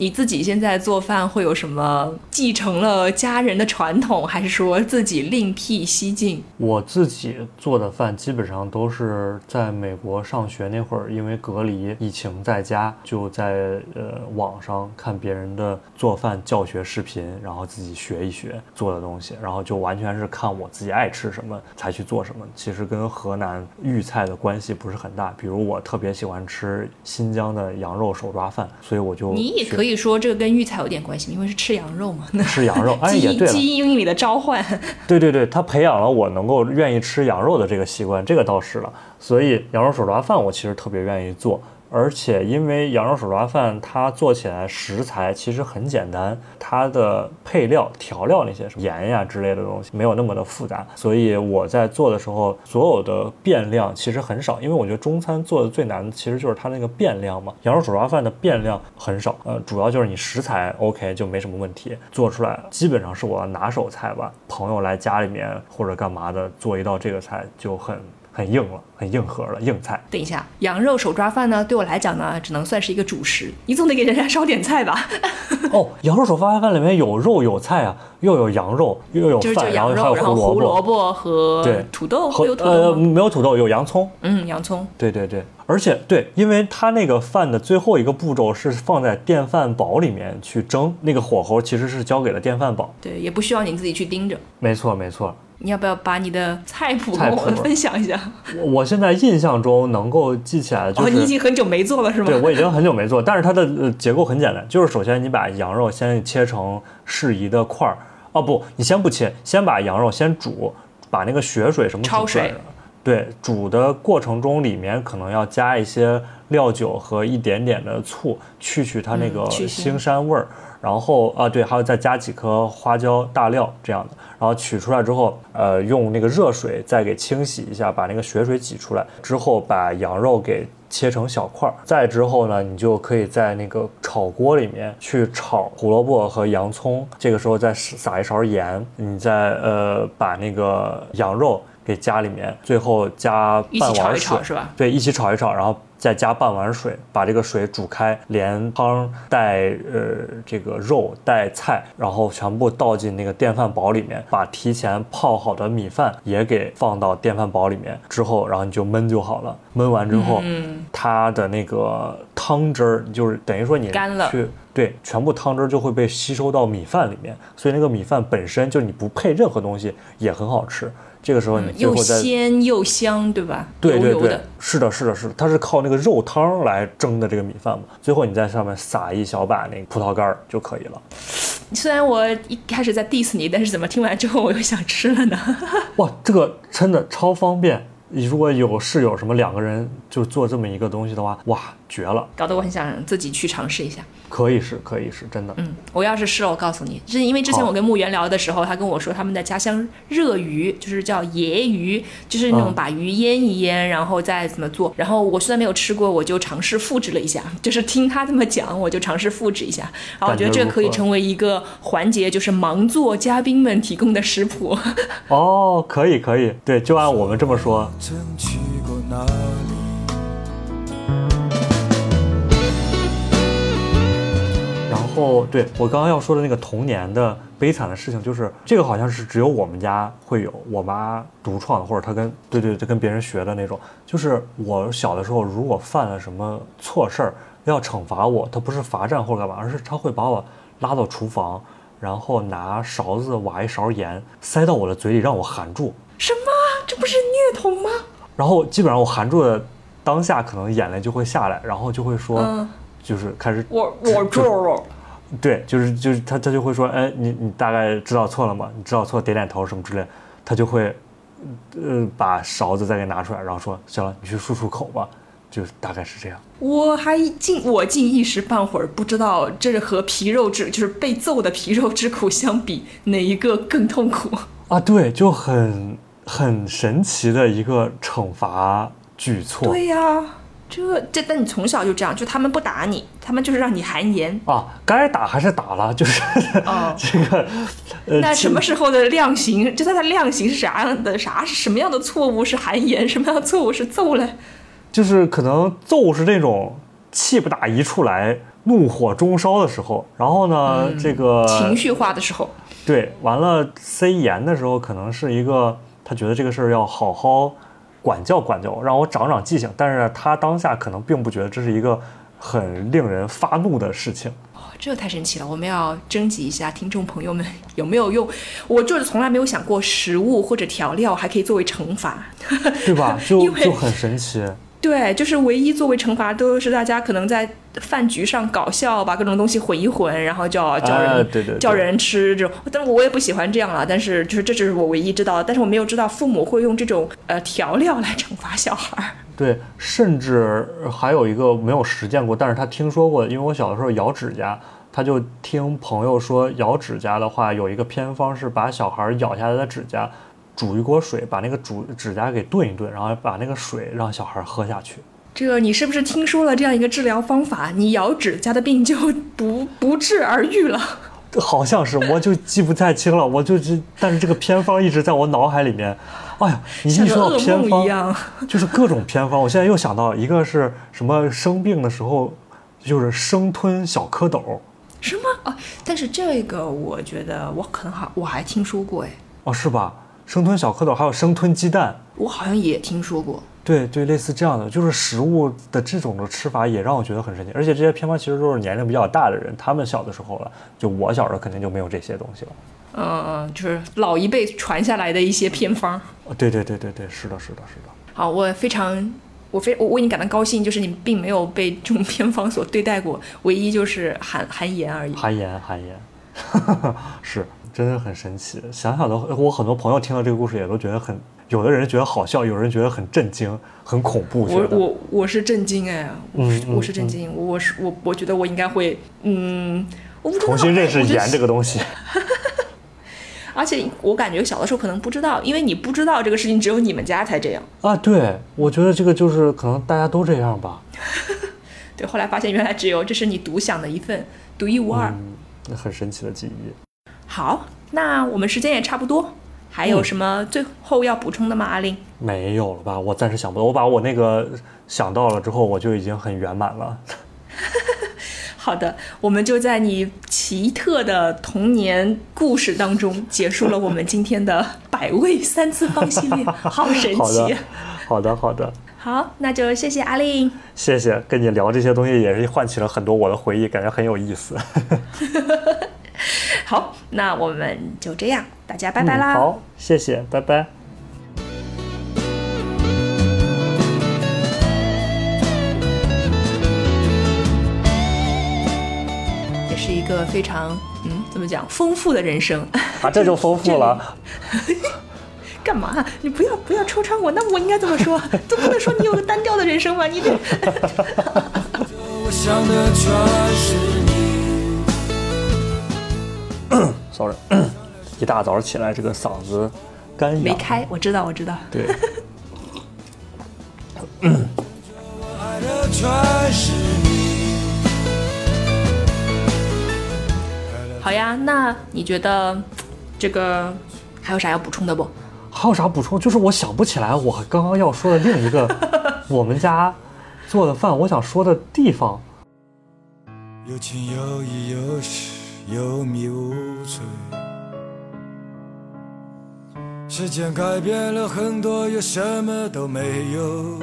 你自己现在做饭会有什么继承了家人的传统，还是说自己另辟蹊径？我自己做的饭基本上都是在美国上学那会儿，因为隔离疫情在家，就在呃网上看别人的做饭教学视频，然后自己学一学做的东西，然后就完全是看我自己爱吃什么才去做什么。其实跟河南豫菜的关系不是很大，比如我特别喜欢吃新疆的羊肉手抓饭，所以我就你也可以说这个跟育才有点关系，因为是吃羊肉嘛。吃羊肉。哎，基因也对了，基因里的召唤。对对对，他培养了我能够愿意吃羊肉的这个习惯，这个倒是了。所以羊肉手抓饭我其实特别愿意做，而且因为羊肉手抓饭它做起来食材其实很简单，它的配料调料那些什么盐呀之类的东西没有那么的复杂，所以我在做的时候所有的变量其实很少，因为我觉得中餐做的最难的其实就是它那个变量嘛。羊肉手抓饭的变量很少，呃，主要就是你食材 OK 就没什么问题，做出来基本上是我的拿手菜吧。朋友来家里面或者干嘛的，做一道这个菜就很很硬了，很硬核了，硬菜。等一下，羊肉手抓饭呢，对我来讲呢，只能算是一个主食，你总得给人家烧点菜吧？哦，羊肉手抓饭里面有肉有菜啊，又有羊肉，又有就是就饭，然后羊肉，还有然后胡胡萝卜和对土豆，和有土呃？没有土豆，有洋葱。嗯，洋葱。对对对，而且对，因为它那个饭的最后一个步骤是放在电饭煲里面去蒸，那个火候其实是交给了电饭煲。对，也不需要你自己去盯着。没错没错，你要不要把你的菜谱跟我们分享一下？我我现在印象中能够记起来的就哦，是。你已经很久没做了是吗？对，我已经很久没做，但是它的呃结构很简单，就是首先你把羊肉先切成适宜的块儿，哦不，你先不切，先把羊肉先煮，把那个血水什么焯水。对，煮的过程中里面可能要加一些料酒和一点点的醋，去去它那个腥膻味儿。然后啊，对，还要再加几颗花椒、大料这样的。然后取出来之后，呃，用那个热水再给清洗一下，把那个血水挤出来。之后把羊肉给切成小块儿。再之后呢，你就可以在那个炒锅里面去炒胡萝卜和洋葱。这个时候再撒一勺盐，你再呃把那个羊肉给加里面，最后加半碗水，一炒是吧？对，一起炒一炒，然后再加半碗水，把这个水煮开，连汤带呃这个肉带菜，然后全部倒进那个电饭煲里面，把提前泡好的米饭也给放到电饭煲里面，之后然后你就焖就好了。焖完之后，嗯它的那个汤汁儿就是等于说你干了去对，全部汤汁儿就会被吸收到米饭里面，所以那个米饭本身就你不配任何东西也很好吃。这个时候你最又后再鲜又香，对吧？对对对油油的，，是的，是的，是的，它是靠那个肉汤来蒸的这个米饭嘛。最后你在上面撒一小把那个葡萄干儿就可以了。虽然我一开始在 diss 你，但是怎么听完之后我又想吃了呢？哇，这个真的超方便。你如果有室友什么两个人就做这么一个东西的话，哇，绝了。搞得我很想自己去尝试一下。可以是，可以是，真的。嗯，我要是试了，我告诉你，是因为之前我跟木原聊的时候，他跟我说他们的家乡热鱼就是叫椰鱼，就是那种嗯把鱼腌一腌，然后再怎么做。然后我虽然没有吃过，我就尝试复制了一下，就是听他这么讲，我就尝试复制一下。然后我觉得这个可以成为一个环节，就是盲做嘉宾们提供的食谱。哦，可以可以，对，就按我们这么说。曾去过哪里？然后，对我刚刚要说的那个童年的悲惨的事情，就是这个好像是只有我们家会有，我妈独创的，或者她跟对对对跟别人学的那种。就是我小的时候，如果犯了什么错事儿，要惩罚我，她不是罚站或者干嘛，而是她会把我拉到厨房，然后拿勺子挖一勺盐塞到我的嘴里，让我含住。什么？这不是虐童吗？然后基本上我含住的当下，可能眼泪就会下来，然后就会说，嗯就是开始我我做了。对，就是就是他他就会说，哎，你你大概知道错了吗？你知道错，点点头什么之类，他就会，呃，把勺子再给拿出来，然后说，行了，你去漱漱口吧，就大概是这样。我还竟我竟一时半会儿不知道，这是和皮肉之就是被揍的皮肉之苦相比，哪一个更痛苦？啊，对，就很很神奇的一个惩罚举措对呀、这这，但你从小就这样，就他们不打你，他们就是让你含盐。啊，该打还是打了，就是、哦 这个，呃，那什么时候的量刑？就他的量刑是啥样的？啥是什么样的错误是含盐？什么样的错误是揍嘞？就是可能揍是这种气不打一处来，怒火中烧的时候，然后呢，这个情绪化的时候，对，完了塞盐的时候，可能是一个他觉得这个事儿要好好管教管教我，让我长长记性。但是他当下可能并不觉得这是一个很令人发怒的事情。哦这太神奇了！我们要征集一下听众朋友们 有没有用？我就是从来没有想过食物或者调料还可以作为惩罚。对吧？就 就很神奇。对，就是唯一作为惩罚都是大家可能在饭局上搞笑，把各种东西混一混，然后叫叫人、哎对对对叫人吃这种。但我也不喜欢这样了，但是就是这只是我唯一知道的，但是我没有知道父母会用这种呃调料来惩罚小孩儿。对，甚至还有一个没有实践过，但是他听说过，因为我小的时候咬指甲，他就听朋友说，咬指甲的话有一个偏方是把小孩咬下来的指甲煮一锅水，把那个煮指甲给炖一炖，然后把那个水让小孩喝下去。这个你是不是听说了这样一个治疗方法？你咬指甲的病就不不治而愈了。好像是，我就记不太清了，我就这，但是这个偏方一直在我脑海里面。哎呀，你一说到偏方梦一，样。就是各种偏方。我现在又想到一个是什么生病的时候，就是生吞小蝌蚪。什么啊？但是这个我觉得我可能还我还听说过哎，哦，是吧？生吞小蝌蚪，还有生吞鸡蛋。我好像也听说过。对对，类似这样的，就是食物的这种的吃法也让我觉得很神奇。而且这些偏方其实都是年龄比较大的人，他们小的时候了，就我小时候肯定就没有这些东西了。嗯嗯，就是老一辈传下来的一些偏方。哦，对对对对对，是的，是的，是的。好，我非常，我非我为你感到高兴，就是你并没有被这种偏方所对待过，唯一就是含含盐而已。含盐，含盐，是，真的很神奇。想想都，我很多朋友听到这个故事也都觉得很，有的人觉得好笑，有人觉得很震惊、很恐怖。我我我是震惊哎，我是、我是震惊，我是我我觉得我应该会嗯，我不重新认识盐这个东西。而且我感觉小的时候可能不知道，因为你不知道这个事情，只有你们家才这样。啊，对，我觉得这个就是可能大家都这样吧。对，后来发现原来只有这是你独享的一份，独一无二。嗯，很神奇的记忆。好，那我们时间也差不多，还有嗯什么最后要补充的吗？阿令？没有了吧？我暂时想不到，我把我那个想到了之后，我就已经很圆满了。好的，我们就在你奇特的童年故事当中结束了我们今天的百味三次方系列，好神好的奇。，好的，好的，好，那就谢谢阿令。谢谢。跟你聊这些东西也是唤起了很多我的回忆，感觉很有意思。好，那我们就这样，大家拜拜嗯啦。好，谢谢，拜拜。也是一个非常嗯，怎么讲，丰富的人生。啊，这就丰富了。干嘛？你不要不要戳穿我，那我应该怎么说？都不能说你有个单调的人生吧？你这。sorry，一大早起来这个嗓子干哑，没开，我知道，我知道。对。好呀，那你觉得这个还有啥要补充的不？还有啥补充？就是我想不起来我刚刚要说的另一个 我们家做的饭，我想说的地方。有情有义有时有迷无存。时间改变了很多，又什么都没有。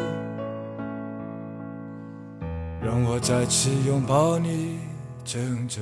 让我再次拥抱你，郑州。